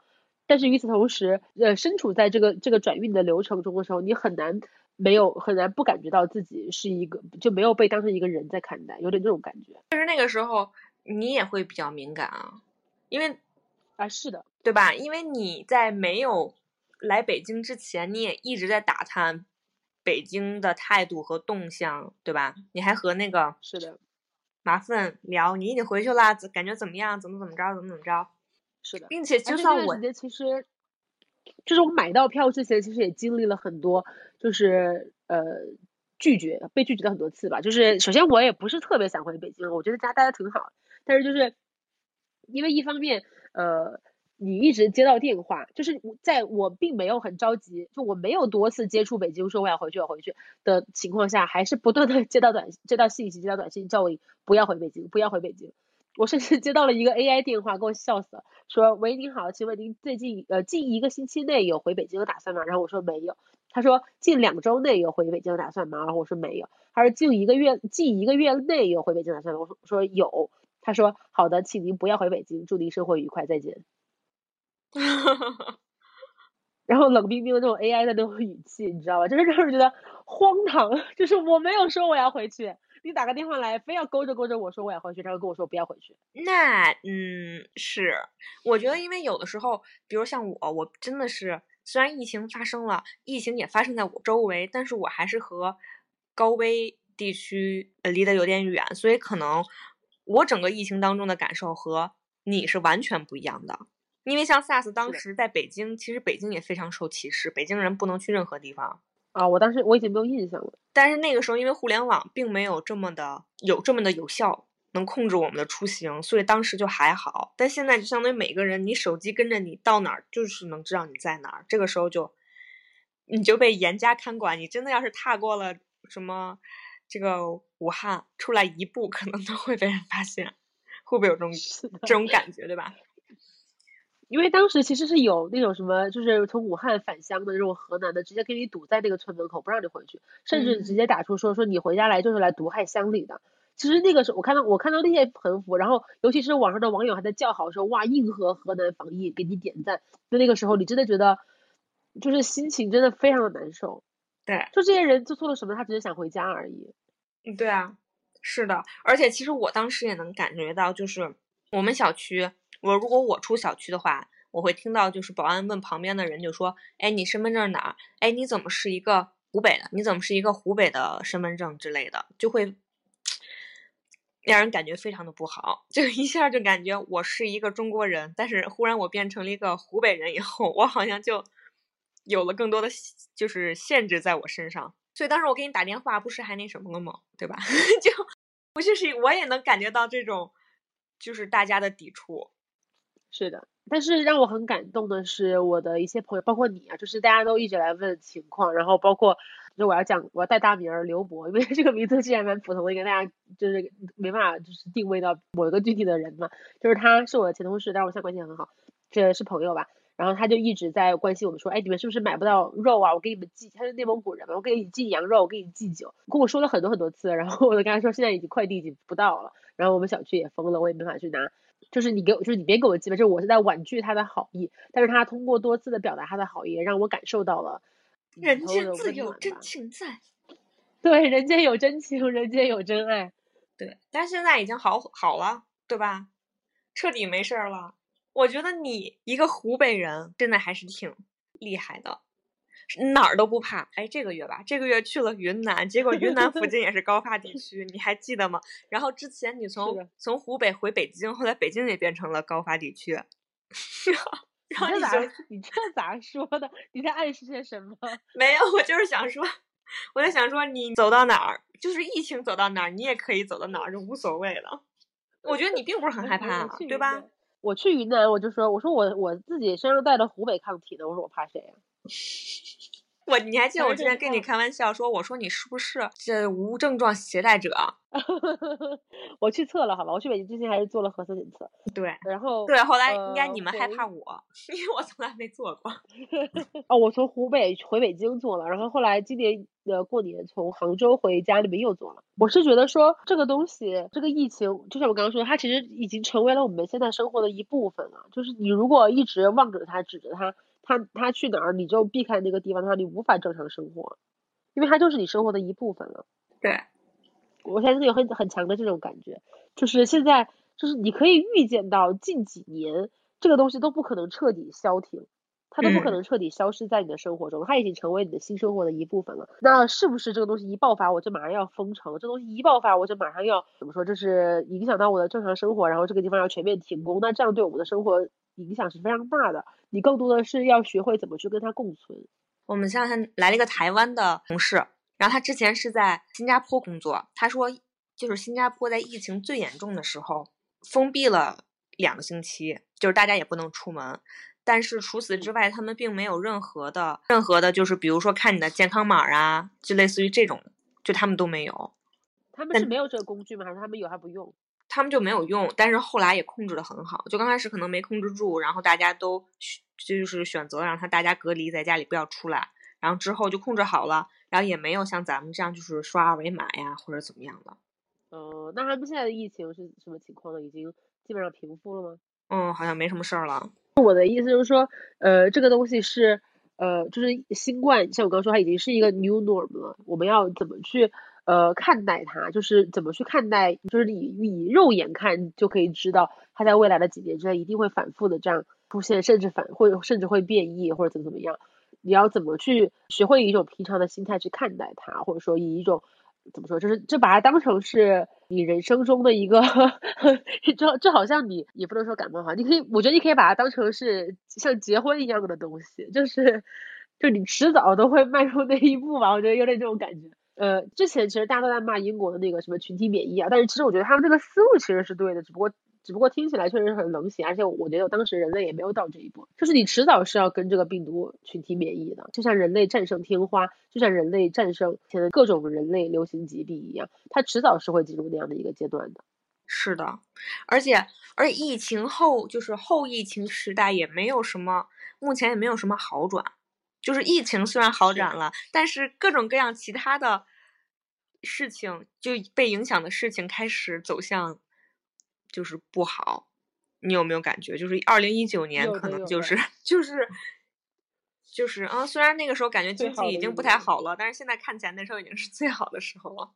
B: 但是与此同时，呃，身处在这个这个转运的流程中的时候，你很难没有很难不感觉到自己是一个就没有被当成一个人在看待，有点这种感觉。
A: 但是那个时候你也会比较敏感啊，因为
B: 啊是的，
A: 对吧？因为你在没有来北京之前，你也一直在打探北京的态度和动向，对吧？你还和那个
B: 是的
A: 马粪聊，你已经回去了，感觉怎么样？怎么怎么着？怎么怎么着？
B: 是的，
A: 并且就算我
B: 其实，就是我买到票之前，其实也经历了很多，就是呃拒绝，被拒绝了很多次吧。就是首先我也不是特别想回北京，我觉得家待的挺好，但是就是因为一方面呃你一直接到电话，就是在我并没有很着急，就我没有多次接触北京说我要回去我回去的情况下，还是不断的接到短接到信息接到短信叫我不要回北京不要回北京。我甚至接到了一个 AI 电话，给我笑死了，说喂您好，请问您最近呃近一个星期内有回北京的打算吗？然后我说没有。他说近两周内有回北京的打算吗？然后我说没有。他说近一个月近一个月内有回北京打算吗？我说说有。他说好的，请您不要回北京，祝您生活愉快，再见。然后冷冰冰的那种 AI 的那种语气，你知道吧？就是让人觉得荒唐。就是我没有说我要回去，你打个电话来，非要勾着勾着我说我要回去，然后跟我说不要回去。
A: 那嗯，是，我觉得因为有的时候，比如像我，我真的是虽然疫情发生了，疫情也发生在我周围，但是我还是和高危地区离得有点远，所以可能我整个疫情当中的感受和你是完全不一样的。因为像 SARS 当时在北京，其实北京也非常受歧视，北京人不能去任何地方
B: 啊。我当时我已经没有印象了，
A: 但是那个时候因为互联网并没有这么的有这么的有效，能控制我们的出行，所以当时就还好。但现在就相当于每个人，你手机跟着你到哪儿，就是能知道你在哪儿。这个时候就你就被严加看管，你真的要是踏过了什么这个武汉出来一步，可能都会被人发现。会不会有这种这种感觉，对吧？
B: 因为当时其实是有那种什么，就是从武汉返乡的那种河南的，直接给你堵在那个村门口，不让你回去，甚至直接打出说说你回家来就是来毒害乡里的。其实那个时候我看到我看到那些横幅，然后尤其是网上的网友还在叫好说哇，硬核河南防疫，给你点赞。就那个时候你真的觉得，就是心情真的非常的难受。
A: 对，
B: 就这些人做错了什么，他只是想回家而已。
A: 嗯，对啊，是的。而且其实我当时也能感觉到，就是我们小区。我如果我出小区的话，我会听到就是保安问旁边的人，就说：“哎，你身份证哪儿？哎，你怎么是一个湖北的？你怎么是一个湖北的身份证之类的？”就会 让人感觉非常的不好，就一下就感觉我是一个中国人，但是忽然我变成了一个湖北人以后，我好像就有了更多的就是限制在我身上。所以当时我给你打电话，不是还那什么了吗？对吧？就不就是我也能感觉到这种就是大家的抵触。
B: 是的，但是让我很感动的是，我的一些朋友，包括你啊，就是大家都一直来问情况，然后包括就我要讲，我要带大名儿刘博，因为这个名字既然蛮普通的，应该大家就是没办法就是定位到某一个具体的人嘛。就是他是我的前同事，但是我现在关系很好，这是朋友吧。然后他就一直在关心我们说，哎，你们是不是买不到肉啊？我给你们寄，他是内蒙古人嘛，我给你寄羊肉，我给你寄酒，跟我说了很多很多次。然后我就跟他说，现在已经快递已经不到了，然后我们小区也封了，我也没法去拿。就是你给我，就是你别给我寄吧，就是我是在婉拒他的好意，但是他通过多次的表达他的好意，让我感受到了
A: 人间自有真情在。
B: 对，人间有真情，人间有真爱。
A: 对，但现在已经好好了，对吧？彻底没事儿了。我觉得你一个湖北人，真的还是挺厉害的。哪儿都不怕，哎，这个月吧，这个月去了云南，结果云南附近 也是高发地区，你还记得吗？然后之前你从从湖北回北京，后来北京也变成了高发地区。然后你
B: 咋你这咋说的？你在暗示些什么？
A: 没有，我就是想说，我在想说，你走到哪儿，就是疫情走到哪儿，你也可以走到哪儿，就无所谓了。我觉得你并不是很害怕，对吧？
B: 我去云南，我就说，我说我我自己身上带着湖北抗体的，我说我怕谁呀？
A: 我你还记得我之前跟你开玩笑说，我说你是不是这无症状携带者？
B: 我去测了，好吧，我去北京之前还是做了核酸检测。
A: 对，
B: 然后
A: 对，后来应该你们害怕我，因为我从来没做过。
B: 哦，我从湖北回北京做了，然后后来今年的过年从杭州回家里面又做了。我是觉得说这个东西，这个疫情，就像我刚刚说，它其实已经成为了我们现在生活的一部分了。就是你如果一直望着它，指着它。他他去哪儿，你就避开那个地方的话，你无法正常生活，因为它就是你生活的一部分了。
A: 对，
B: 我现在有很很强的这种感觉，就是现在就是你可以预见到近几年这个东西都不可能彻底消停，它都不可能彻底消失在你的生活中，它已经成为你的新生活的一部分了。那是不是这个东西一爆发，我就马上要封城？这东西一爆发，我就马上要怎么说？就是影响到我的正常生活，然后这个地方要全面停工，那这样对我们的生活影响是非常大的。你更多的是要学会怎么去跟它共存。
A: 我们前两天来了一个台湾的同事，然后他之前是在新加坡工作。他说，就是新加坡在疫情最严重的时候封闭了两个星期，就是大家也不能出门。但是除此之外，他们并没有任何的任何的，就是比如说看你的健康码啊，就类似于这种，就他们都没有。
B: 他们是没有这个工具吗？还是他们有还不用？
A: 他们就没有用，但是后来也控制的很好。就刚开始可能没控制住，然后大家都就是选择让他大家隔离在家里不要出来，然后之后就控制好了，然后也没有像咱们这样就是刷二维码呀或者怎么样的。
B: 哦，那他们现在的疫情是什么情况呢？已经基本上平复了吗？
A: 嗯，好像没什么事儿了。
B: 我的意思就是说，呃，这个东西是，呃，就是新冠，像我刚刚说，它已经是一个 new norm 了。我们要怎么去，呃，看待它？就是怎么去看待？就是你以肉眼看就可以知道，它在未来的几年之内一定会反复的这样出现，甚至反会甚至会变异或者怎么怎么样。你要怎么去学会以一种平常的心态去看待它，或者说以一种。怎么说？就是就把它当成是你人生中的一个，就就好像你也不能说感冒哈，你可以，我觉得你可以把它当成是像结婚一样的东西，就是就你迟早都会迈出那一步吧。我觉得有点这种感觉。呃，之前其实大家都在骂英国的那个什么群体免疫啊，但是其实我觉得他们这个思路其实是对的，只不过。只不过听起来确实很冷血，而且我觉得当时人类也没有到这一步，就是你迟早是要跟这个病毒群体免疫的，就像人类战胜天花，就像人类战胜现在各种人类流行疾病一样，它迟早是会进入那样的一个阶段的。
A: 是的，而且而疫情后就是后疫情时代也没有什么，目前也没有什么好转，就是疫情虽然好转了，但是各种各样其他的事情就被影响的事情开始走向。就是不好，你有没有感觉？就是二零一九年可能 就是就是就是啊，虽然那个时候感觉经济已经不太好了，但是现在看起来那时候已经是最好的时候了。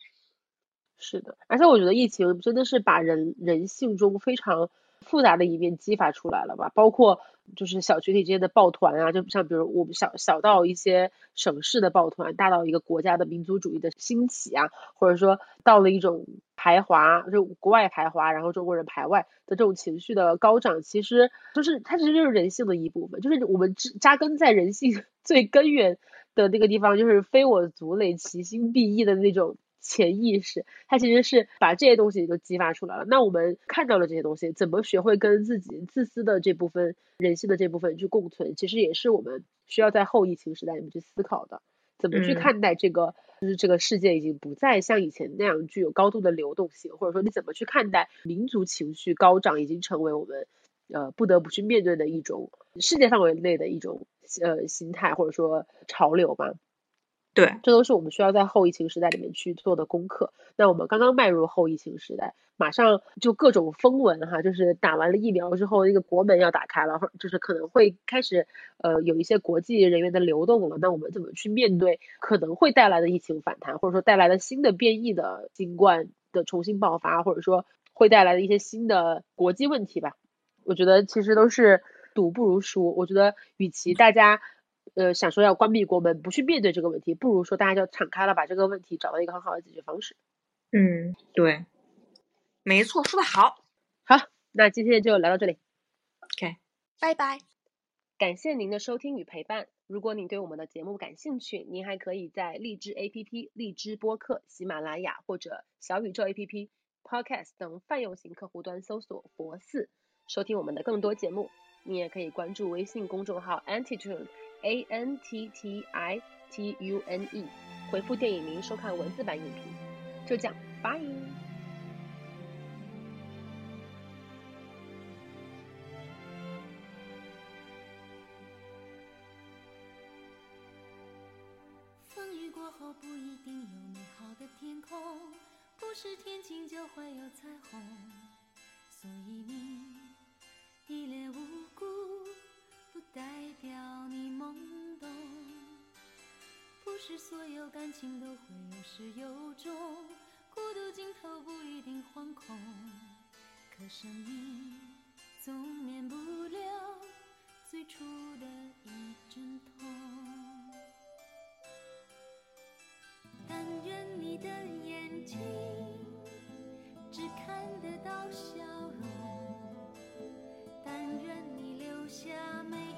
B: 是的，而且我觉得疫情真的是把人人性中非常。复杂的一面激发出来了吧，包括就是小群体之间的抱团啊，就像比如我们小小到一些省市的抱团，大到一个国家的民族主义的兴起啊，或者说到了一种排华，就国外排华，然后中国人排外的这种情绪的高涨，其实就是它其实就是人性的一部分，就是我们扎根在人性 最根源的那个地方，就是非我族类，其心必异的那种。潜意识，它其实是把这些东西都激发出来了。那我们看到了这些东西，怎么学会跟自己自私的这部分人性的这部分去共存，其实也是我们需要在后疫情时代里面去思考的。怎么去看待这个，就是这个世界已经不再像以前那样具有高度的流动性，或者说你怎么去看待民族情绪高涨，已经成为我们呃不得不去面对的一种世界范围内的一种呃心态或者说潮流吧。
A: 对，
B: 这都是我们需要在后疫情时代里面去做的功课。那我们刚刚迈入后疫情时代，马上就各种风闻哈，就是打完了疫苗之后，那个国门要打开了，或者就是可能会开始呃有一些国际人员的流动了。那我们怎么去面对可能会带来的疫情反弹，或者说带来的新的变异的新冠的重新爆发，或者说会带来的一些新的国际问题吧？我觉得其实都是赌不如输。我觉得与其大家。呃，想说要关闭国门，不去面对这个问题，不如说大家就敞开了，把这个问题找到一个很好的解决方式。
A: 嗯，对，没错，说的好。
B: 好，那今天就聊到这里。
A: OK，拜拜。
B: 感谢您的收听与陪伴。如果您对我们的节目感兴趣，您还可以在荔枝 APP、荔枝播客、喜马拉雅或者小宇宙 APP、Podcast 等泛用型客户端搜索“佛寺”，收听我们的更多节目。你也可以关注微信公众号 Antitune。A N T T I T U N E，回复电影名收看文字版影评。就这样，拜。风雨过后不一定有美好的天空，不是天晴就会有彩虹，所以你一脸无辜。代表你懵懂，不是所有感情都会有始有终，孤独尽头不一定惶恐，可生命总免不了最初的一阵痛。但愿你的眼睛只看得到笑容，但愿你留下
C: 美。